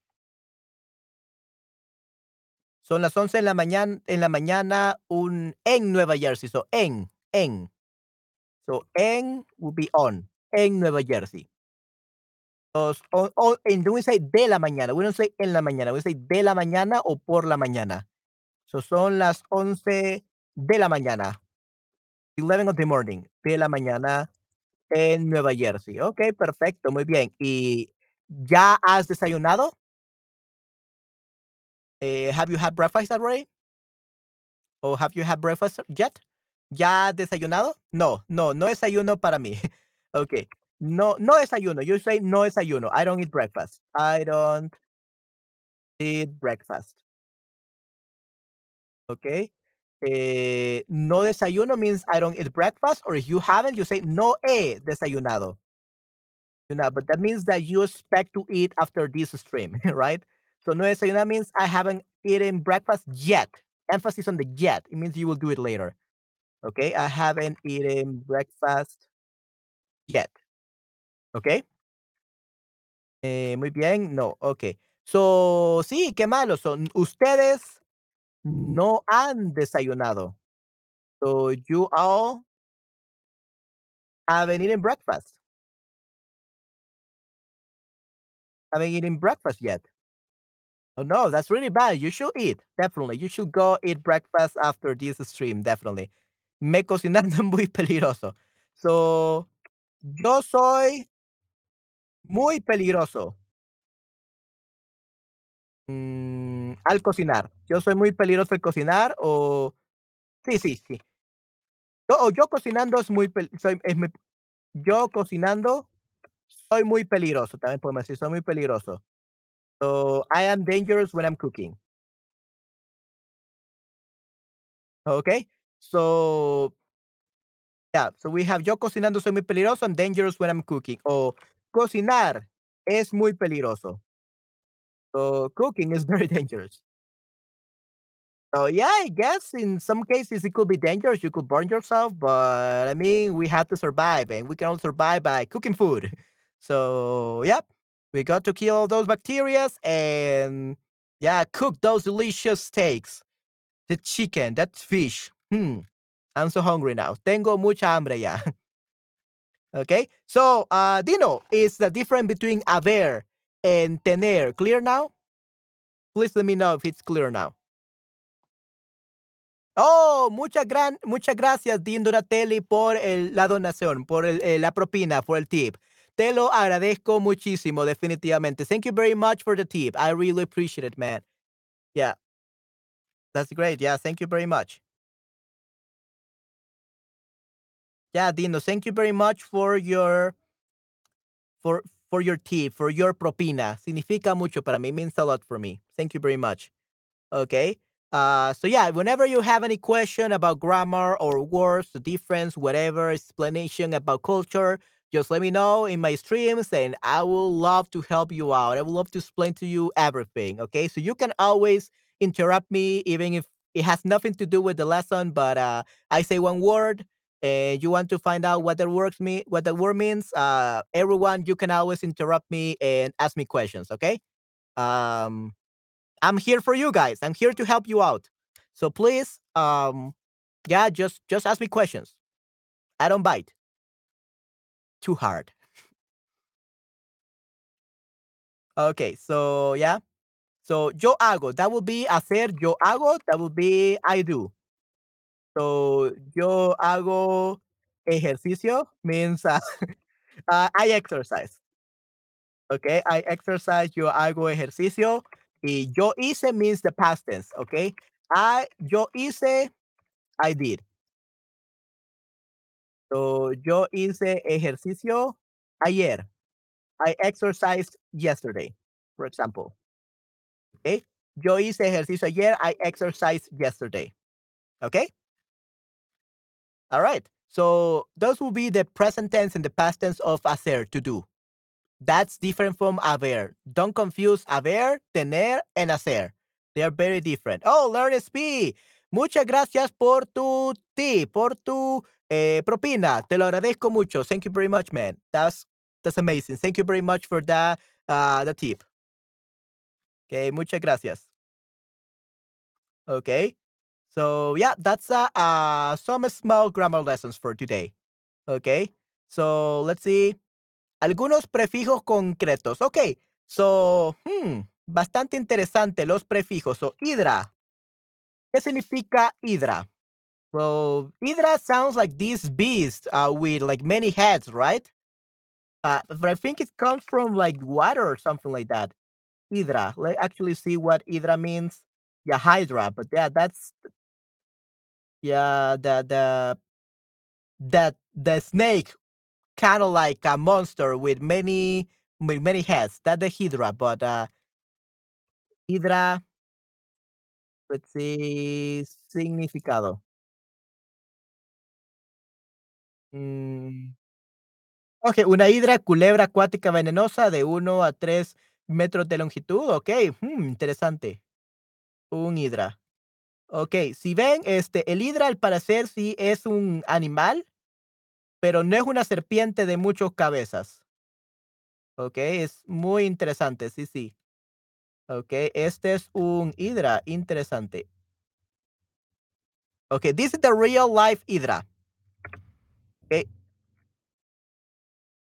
Son las 11 en la mañana, en la mañana un, en Nueva Jersey. So, en, en. So, en will be on. En Nueva Jersey. So, on, on, and we say de la mañana. We don't say en la mañana. We say de la mañana o por la mañana. So, son las 11 de la mañana. 11 of the morning. De la mañana en Nueva Jersey. Ok, perfecto. Muy bien. ¿Y ya has desayunado? Eh, have you had breakfast already? Or have you had breakfast yet? ¿Ya desayunado? No, no, no desayuno para mí. okay. No, no desayuno. You say no desayuno. I don't eat breakfast. I don't eat breakfast. Okay. Eh, no desayuno means I don't eat breakfast, or if you haven't, you say no he desayunado. You know, but that means that you expect to eat after this stream, right? So no desayuno means I haven't eaten breakfast yet. Emphasis on the yet. It means you will do it later. Okay, I haven't eaten breakfast yet. Okay. Eh, muy bien, no, ok. So, sí, qué malo. Son ustedes no han desayunado. So, you all haven't eaten breakfast. Haven't eaten breakfast yet. Oh no, that's really bad. You should eat, definitely. You should go eat breakfast after this stream, definitely. Me cocinando muy peligroso. So, yo soy muy peligroso. Mm, al cocinar. Yo soy muy peligroso al cocinar o... Sí, sí, sí. Yo, yo cocinando es muy, soy, muy... Yo cocinando soy muy peligroso. También podemos decir, soy muy peligroso. So I am dangerous when I'm cooking. Okay. So yeah, so we have yo cocinando soy muy peligroso and dangerous when I'm cooking. O cocinar es muy peligroso. So cooking is very dangerous. So yeah, I guess in some cases it could be dangerous. You could burn yourself, but I mean we have to survive and we can all survive by cooking food. So yep. We got to kill those bacteria and yeah, cook those delicious steaks. The chicken, that fish. Hmm. I'm so hungry now. Tengo mucha hambre ya. okay. So, uh, Dino, is the difference between haber and tener clear now? Please let me know if it's clear now. Oh, muchas, gran, muchas gracias, Dino Donatelli, por el, la donación, por el, eh, la propina, por el tip. Te lo agradezco muchísimo, definitivamente. Thank you very much for the tip. I really appreciate it, man. Yeah. That's great. Yeah, thank you very much. Yeah, Dino, thank you very much for your for for your tip, for your propina. Significa mucho para mí. Means a lot for me. Thank you very much. Okay. Uh, so yeah, whenever you have any question about grammar or words, the difference, whatever explanation about culture, just let me know in my streams and I will love to help you out. I would love to explain to you everything. Okay. So you can always interrupt me, even if it has nothing to do with the lesson, but uh, I say one word and you want to find out what the words me what word means. Uh, everyone, you can always interrupt me and ask me questions. Okay. Um, I'm here for you guys. I'm here to help you out. So please, um, yeah, just just ask me questions. I don't bite too hard. Okay, so yeah. So yo hago, that would be hacer, yo hago, that would be I do. So yo hago ejercicio means uh, uh, I exercise. Okay, I exercise, yo hago ejercicio. Y yo hice means the past tense, okay? I, yo hice, I did. So, yo hice ejercicio ayer. I exercised yesterday, for example. Okay. Yo hice ejercicio ayer. I exercised yesterday. Okay. All right. So those will be the present tense and the past tense of hacer, to do. That's different from haber. Don't confuse haber, tener, and hacer. They are very different. Oh, Learn SP. Muchas gracias por tu tip, por tu eh, propina. Te lo agradezco mucho. Thank you very much, man. That's that's amazing. Thank you very much for that uh, the tip. Okay, muchas gracias. Okay. So yeah, that's uh, uh some small grammar lessons for today. Okay. So let's see. Algunos prefijos concretos. Okay. So, hmm, bastante interesante los prefijos. So, hidra. ¿Qué significa hidra? So hidra sounds like this beast uh, with like many heads, right? Uh, but I think it comes from like water or something like that. Hydra. Let's actually see what Hydra means. Yeah, Hydra. But yeah, that's yeah the the that the snake kind of like a monster with many many heads. That the Hydra, but uh Hydra. Let's see significado. Mm. Ok, una hidra, culebra acuática venenosa de 1 a 3 metros de longitud. Ok, mm, interesante. Un hidra. Ok, si ven, este, el hidra al parecer sí es un animal, pero no es una serpiente de muchas cabezas. Ok, es muy interesante, sí, sí. Ok, este es un hidra interesante. Ok, this is the real life hydra. Okay,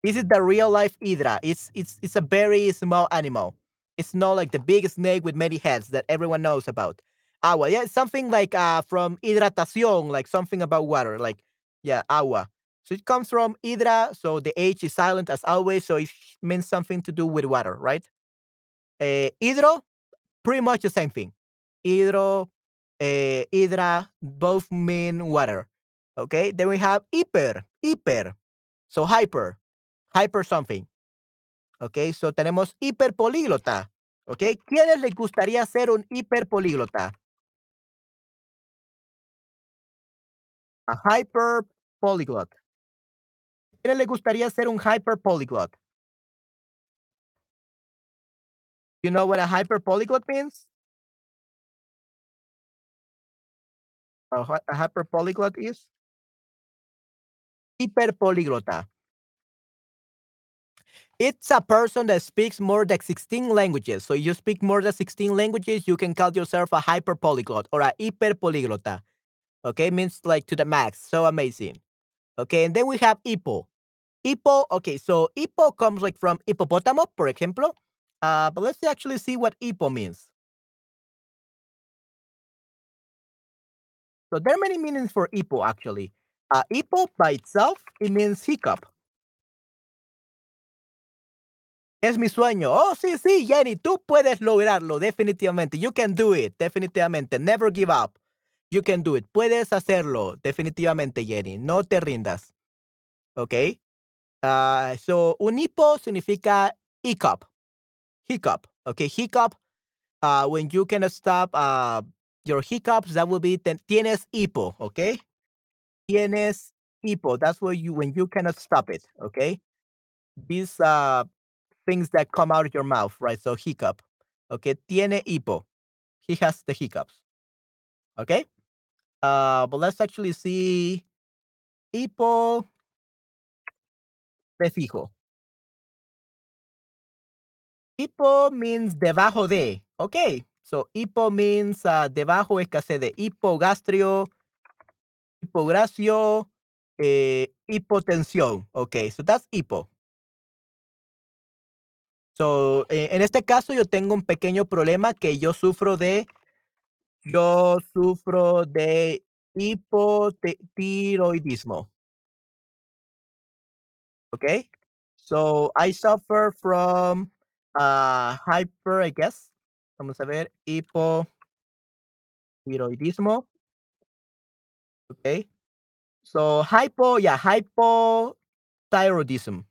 This is the real life Hydra. It's it's it's a very small animal. It's not like the big snake with many heads that everyone knows about. Agua. Yeah, something like uh from hidratación, like something about water, like yeah, agua. So it comes from hydra, so the H is silent as always, so it means something to do with water, right? Uh, pretty much the same thing. Hydro, uh, both mean water. Okay, then we have hyper, hyper, so hyper hyper something. Ok, so tenemos hiperpolíglota. Ok, ¿quiénes les gustaría ser un hiperpolíglota? A hyper polyglot. ¿Quiénes les gustaría ser un hyper polyglot? You know what a hyper polyglot means? A, a hyper polyglot is? Hiperpolíglota. It's a person that speaks more than 16 languages. So if you speak more than 16 languages, you can call yourself a hyper polyglot or a hiperpolyglota. Okay, means like to the max. So amazing. Okay, and then we have hippo. Hippo, okay, so hippo comes like from hippopotamo, for example. Uh, but let's actually see what hippo means. So there are many meanings for hippo actually. Uh, hippo by itself, it means hiccup. Es mi sueño. Oh, sí, sí, Jenny, tú puedes lograrlo, definitivamente. You can do it, definitivamente. Never give up. You can do it. Puedes hacerlo, definitivamente, Jenny. No te rindas. ¿Ok? Uh, so, un hipo significa hiccup. Hiccup. Okay, hiccup. Uh, when you cannot stop uh, your hiccups, that will be tienes hipo. Okay? Tienes hipo. That's what you when you cannot stop it. Okay? This uh, things that come out of your mouth, right? So hiccup. Okay, tiene hipo. He has the hiccups. Okay. Uh, but let's actually see hipo prefijo. Hipo means debajo de. Okay. So hipo means uh, debajo escasez de hipogastrio, hipogracio, eh, hipotensión. Okay, so that's hipo. So, eh, en este caso yo tengo un pequeño problema que yo sufro de, yo sufro de hipotiroidismo. Okay, so I suffer from uh, hyper, I guess. Vamos a ver, hipotiroidismo. Okay, So hypo, yeah, hypothyroidism.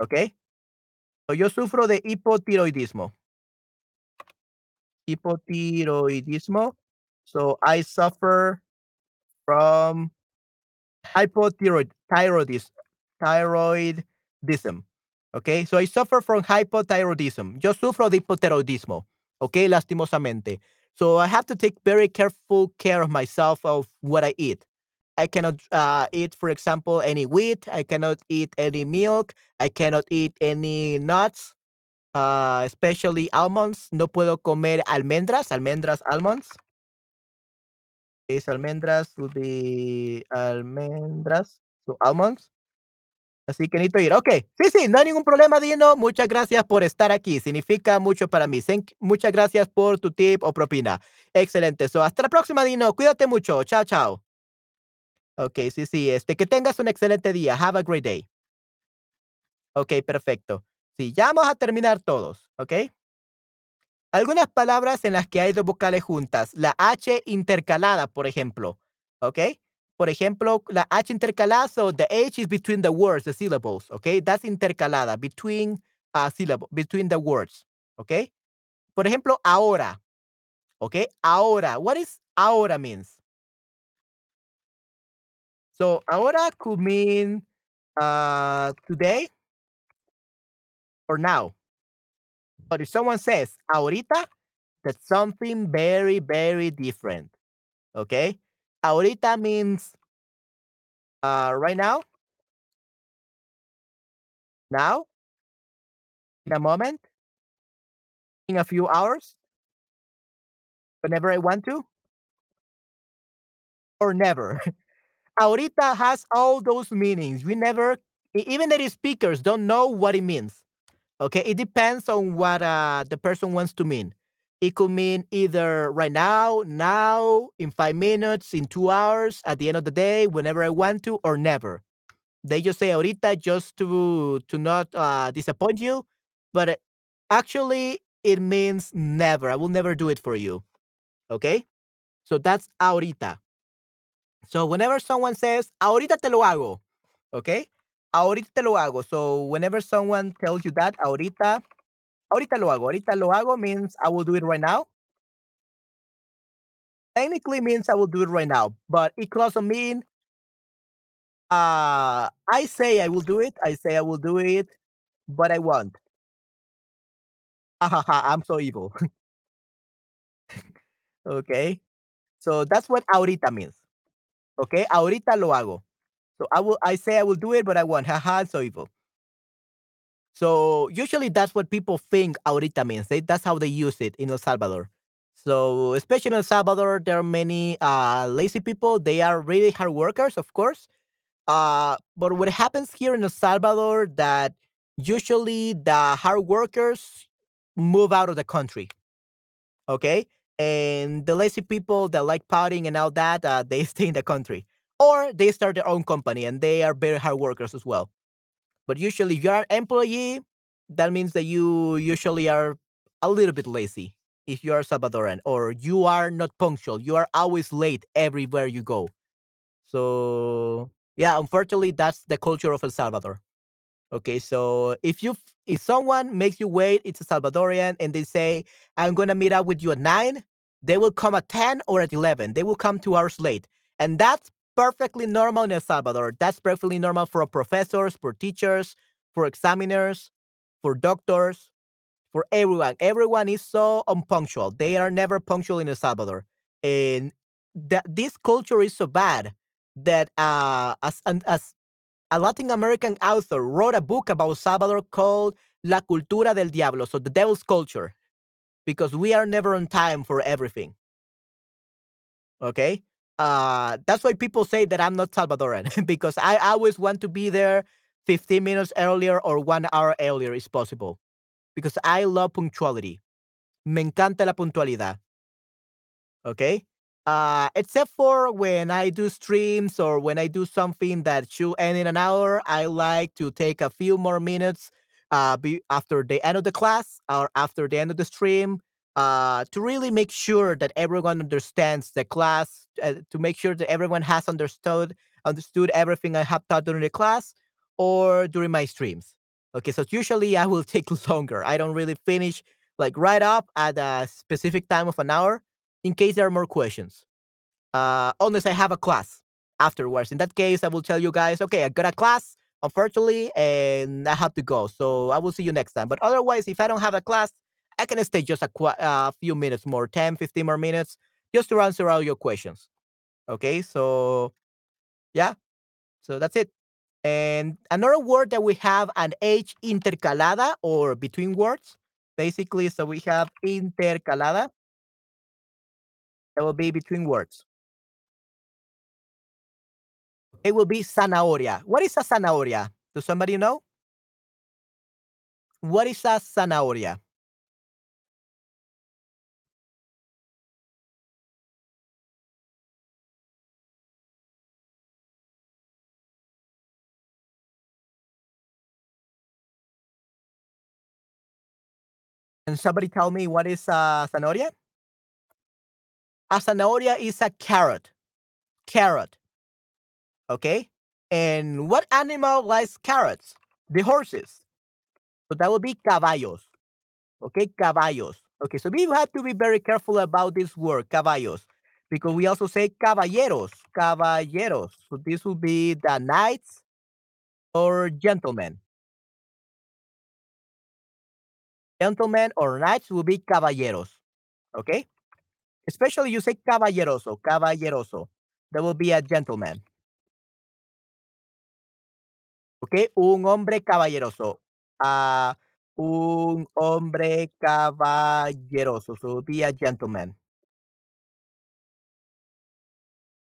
Okay. So yo sufro de hipotiroidismo. Hipotiroidismo. So I suffer from hypothyroid thyroidism. Thyroidism. Okay. So I suffer from hypothyroidism. Yo sufro de hipotiroidismo. Okay, lastimosamente. So I have to take very careful care of myself of what I eat. I cannot uh, eat, for example, any wheat. I cannot eat any milk. I cannot eat any nuts, uh, especially almonds. No puedo comer almendras, almendras, almonds. Es almendras would be almendras, so almonds. Así que necesito ir. Ok, sí, sí, no hay ningún problema, Dino. Muchas gracias por estar aquí. Significa mucho para mí. muchas gracias por tu tip o propina. Excelente. Hasta la próxima, Dino. Cuídate mucho. Chao, chao. Ok, sí, sí. Este, que tengas un excelente día. Have a great day. Ok, perfecto. Sí, ya vamos a terminar todos. Ok. Algunas palabras en las que hay dos vocales juntas. La H intercalada, por ejemplo. Ok. Por ejemplo, la H intercalada, so the H is between the words, the syllables, okay? That's intercalada, between uh, syllables, between the words, okay? Por ejemplo, ahora, okay? Ahora, what is ahora means? So, ahora could mean uh, today or now. But if someone says ahorita, that's something very, very different, okay? ahorita means uh, right now, now, in a moment, in a few hours, whenever I want to, or never. ahorita has all those meanings. We never, even the speakers don't know what it means. Okay, it depends on what uh, the person wants to mean. It could mean either right now, now, in five minutes, in two hours, at the end of the day, whenever I want to, or never. They just say ahorita just to to not uh, disappoint you, but actually it means never. I will never do it for you. Okay, so that's ahorita. So whenever someone says ahorita te lo hago, okay, ahorita te lo hago. So whenever someone tells you that ahorita, Ahorita lo hago. Ahorita lo hago means I will do it right now. Technically means I will do it right now, but it could also mean uh, I say I will do it. I say I will do it, but I won't. I'm so evil. okay. So that's what ahorita means. Okay. Ahorita lo hago. So I will I say I will do it, but I won't. Haha, so evil. So usually that's what people think ahorita means. They, that's how they use it in El Salvador. So especially in El Salvador, there are many uh, lazy people. They are really hard workers, of course. Uh, but what happens here in El Salvador that usually the hard workers move out of the country. Okay, and the lazy people that like partying and all that, uh, they stay in the country, or they start their own company and they are very hard workers as well. But usually, if you are an employee, that means that you usually are a little bit lazy if you are Salvadoran, or you are not punctual. You are always late everywhere you go. So yeah, unfortunately, that's the culture of El Salvador. Okay, so if you if someone makes you wait, it's a Salvadorian, and they say, "I'm gonna meet up with you at nine, they will come at ten or at eleven. They will come two hours late, and that's perfectly normal in El Salvador. That's perfectly normal for professors, for teachers, for examiners, for doctors, for everyone. Everyone is so unpunctual. They are never punctual in El Salvador. And that this culture is so bad that uh, as, as a Latin American author wrote a book about Salvador called La Cultura del Diablo, so the devil's culture, because we are never on time for everything. Okay? Uh that's why people say that i'm not salvadoran because i always want to be there 15 minutes earlier or one hour earlier is possible because i love punctuality. Me encanta la puntualidad okay? Uh except for when i do streams or when i do something that should end in an hour i like to take a few more minutes uh be after the end of the class or after the end of the stream uh, to really make sure that everyone understands the class, uh, to make sure that everyone has understood understood everything I have taught during the class or during my streams. Okay, so usually I will take longer. I don't really finish like right up at a specific time of an hour in case there are more questions. Uh, unless I have a class afterwards. In that case, I will tell you guys, okay, I got a class, unfortunately, and I have to go. So I will see you next time. But otherwise, if I don't have a class, I can stay just a uh, few minutes more, 10, 15 more minutes, just to answer all your questions. Okay, so yeah, so that's it. And another word that we have an H intercalada or between words, basically. So we have intercalada. That will be between words. It will be zanahoria. What is a zanahoria? Does somebody know? What is a zanahoria? Can somebody tell me what is a zanahoria? A zanahoria is a carrot. Carrot. Okay. And what animal likes carrots? The horses. So that would be caballos. Okay, caballos. Okay, so we have to be very careful about this word, caballos, because we also say caballeros, caballeros. So this will be the knights or gentlemen. Gentlemen or knights will be caballeros. Okay? Especially you say caballeroso, caballeroso. That will be a gentleman. Okay, un hombre caballeroso. Un hombre caballeroso. So be a gentleman.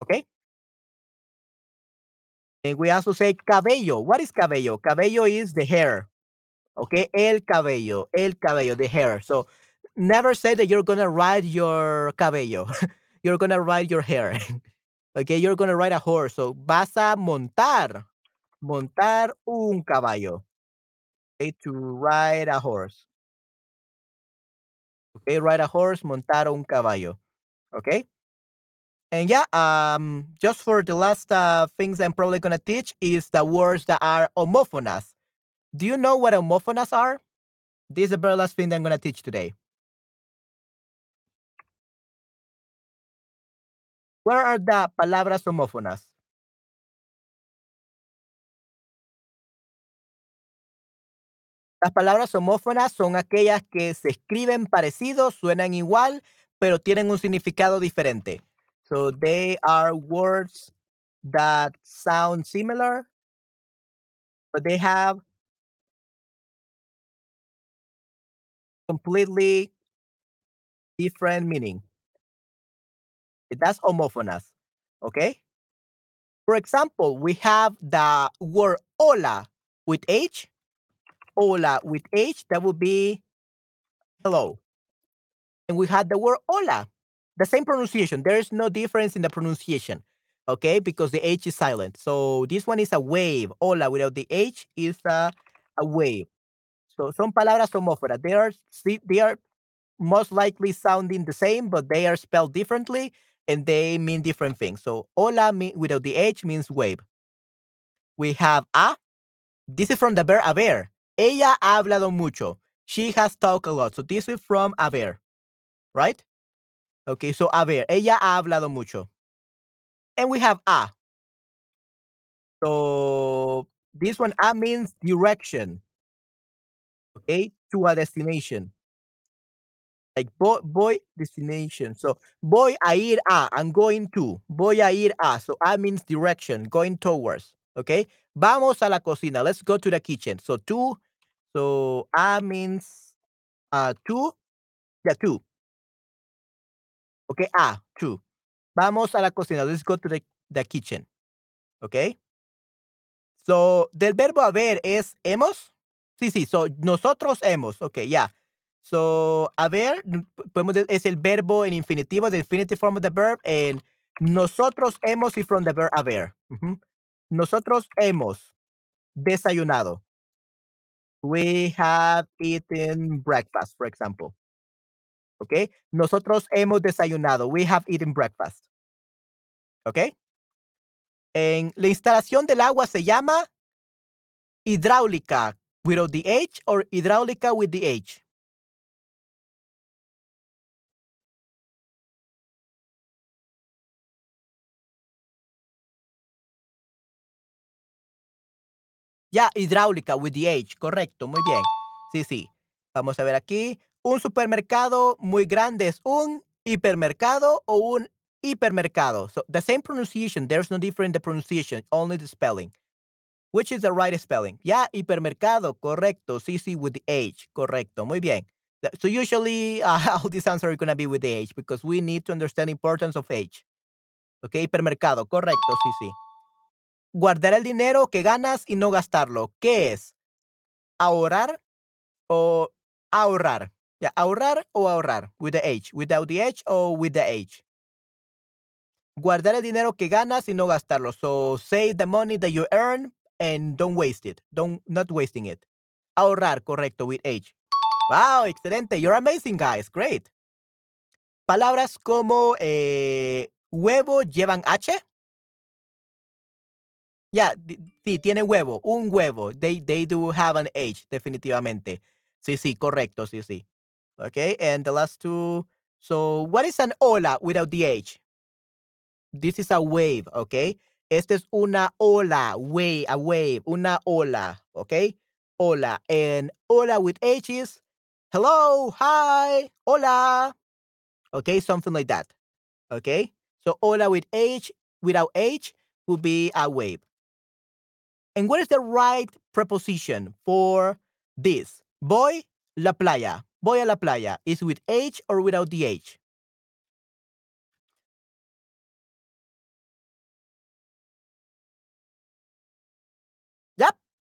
Okay? And we also say cabello. What is cabello? Cabello is the hair. Okay, el cabello, el cabello, the hair. So never say that you're gonna ride your cabello. you're gonna ride your hair. okay, you're gonna ride a horse. So vas a montar, montar un caballo. Okay, to ride a horse. Okay, ride a horse, montar un caballo. Okay. And yeah, um, just for the last uh, things I'm probably gonna teach is the words that are homophones. Do you know what homophones are? This is the very last thing that I'm gonna teach today. Where are the palabras homófonas? Las palabras homófonas son aquellas que se escriben parecidos, suenan igual, pero tienen un significado diferente. So they are words that sound similar, but they have completely different meaning. It that's homófonas. Okay? For example, we have the word hola with H. Hola with H, that would be hello. And we had the word hola, the same pronunciation. There is no difference in the pronunciation. Okay, because the H is silent. So this one is a wave. Hola without the H is a, a wave. So son palabras homófonas. They are they are most likely sounding the same, but they are spelled differently and they mean different things. So hola without the H means wave. We have a. This is from the verb haber. Ella ha hablado mucho. She has talked a lot. So this is from haber, right? Okay, so haber. Ella ha hablado mucho. And we have a. So this one a means direction. Okay, to a destination like boy, boy destination. So voy a ir a, I'm going to. Voy a ir a. So a means direction, going towards. Okay. Vamos a la cocina. Let's go to the kitchen. So to, so a means uh to, yeah, to. Okay, a, to. Vamos a la cocina. Let's go to the, the kitchen. Okay. So del verbo haber es hemos. Sí, sí. So nosotros hemos. Okay, yeah. So, haber, podemos es el verbo en infinitivo, the infinitive form of the verb, and nosotros hemos y from the verb haber. Nosotros hemos desayunado. We have eaten breakfast, for example. ¿Ok? Nosotros hemos desayunado. We have eaten breakfast. ¿Ok? En la instalación del agua se llama hidráulica without the H or hidráulica with the H. Ya, hidráulica with the H, correcto, muy bien. Sí, sí. Vamos a ver aquí. Un supermercado muy grande es un hipermercado o un hipermercado. So the same pronunciation, there's no difference in the pronunciation, only the spelling. Which is the right spelling? Ya, hipermercado, correcto. Sí, with the H, correcto. Muy bien. So usually all these answers are going to be with the H because we need to understand the importance of H. Okay, hipermercado, correcto, sí, sí. Guardar el dinero que ganas y no gastarlo. ¿Qué es? Ahorrar o ahorrar. Yeah, ahorrar o ahorrar. With the H. Without the H or with the H. Guardar el dinero que ganas y no gastarlo. So save the money that you earn and don't waste it. Don't not wasting it. Ahorrar, correcto, with H. Wow, excelente. You're amazing, guys. Great. Palabras como eh, huevo llevan H. Ya, yeah, sí, tiene huevo, un huevo. They, they do have an H, definitivamente. Sí, sí, correcto, sí, sí. Okay, and the last two. So, what is an ola without the H? This is a wave, okay? Esta es una ola, wave, a wave, una ola, okay? Ola. And ola with H is hello, hi, hola. Okay, something like that. Okay? So, ola with H, without H, would be a wave. And what is the right preposition for this? Voy la playa. Voy a la playa. Is with H or without the H?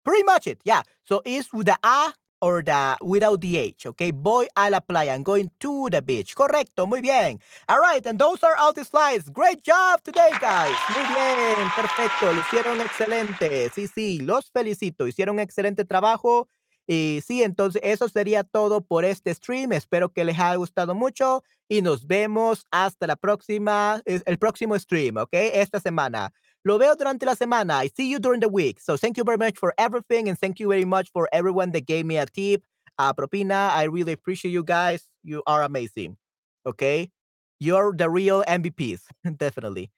Pretty much it. Yeah. So it's with the A or the without the H, okay? Voy a la playa. I'm going to the beach. Correcto, muy bien. All right, and those are all the slides. Great job today, guys. Muy bien, perfecto. Lo hicieron excelente. Sí, sí, los felicito. Hicieron excelente trabajo. Y sí, entonces eso sería todo por este stream. Espero que les haya gustado mucho y nos vemos hasta la próxima, el próximo stream, ¿ok? Esta semana. Lo veo durante la semana. I see you during the week. So thank you very much for everything and thank you very much for everyone that gave me a tip, a propina. I really appreciate you guys. You are amazing. Okay? You're the real MVPs, definitely.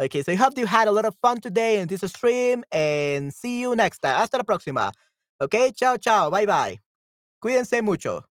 Okay, so I hope you had a lot of fun today in this stream and see you next time. Hasta la próxima. Ok, chao, chao, bye bye. Cuídense mucho.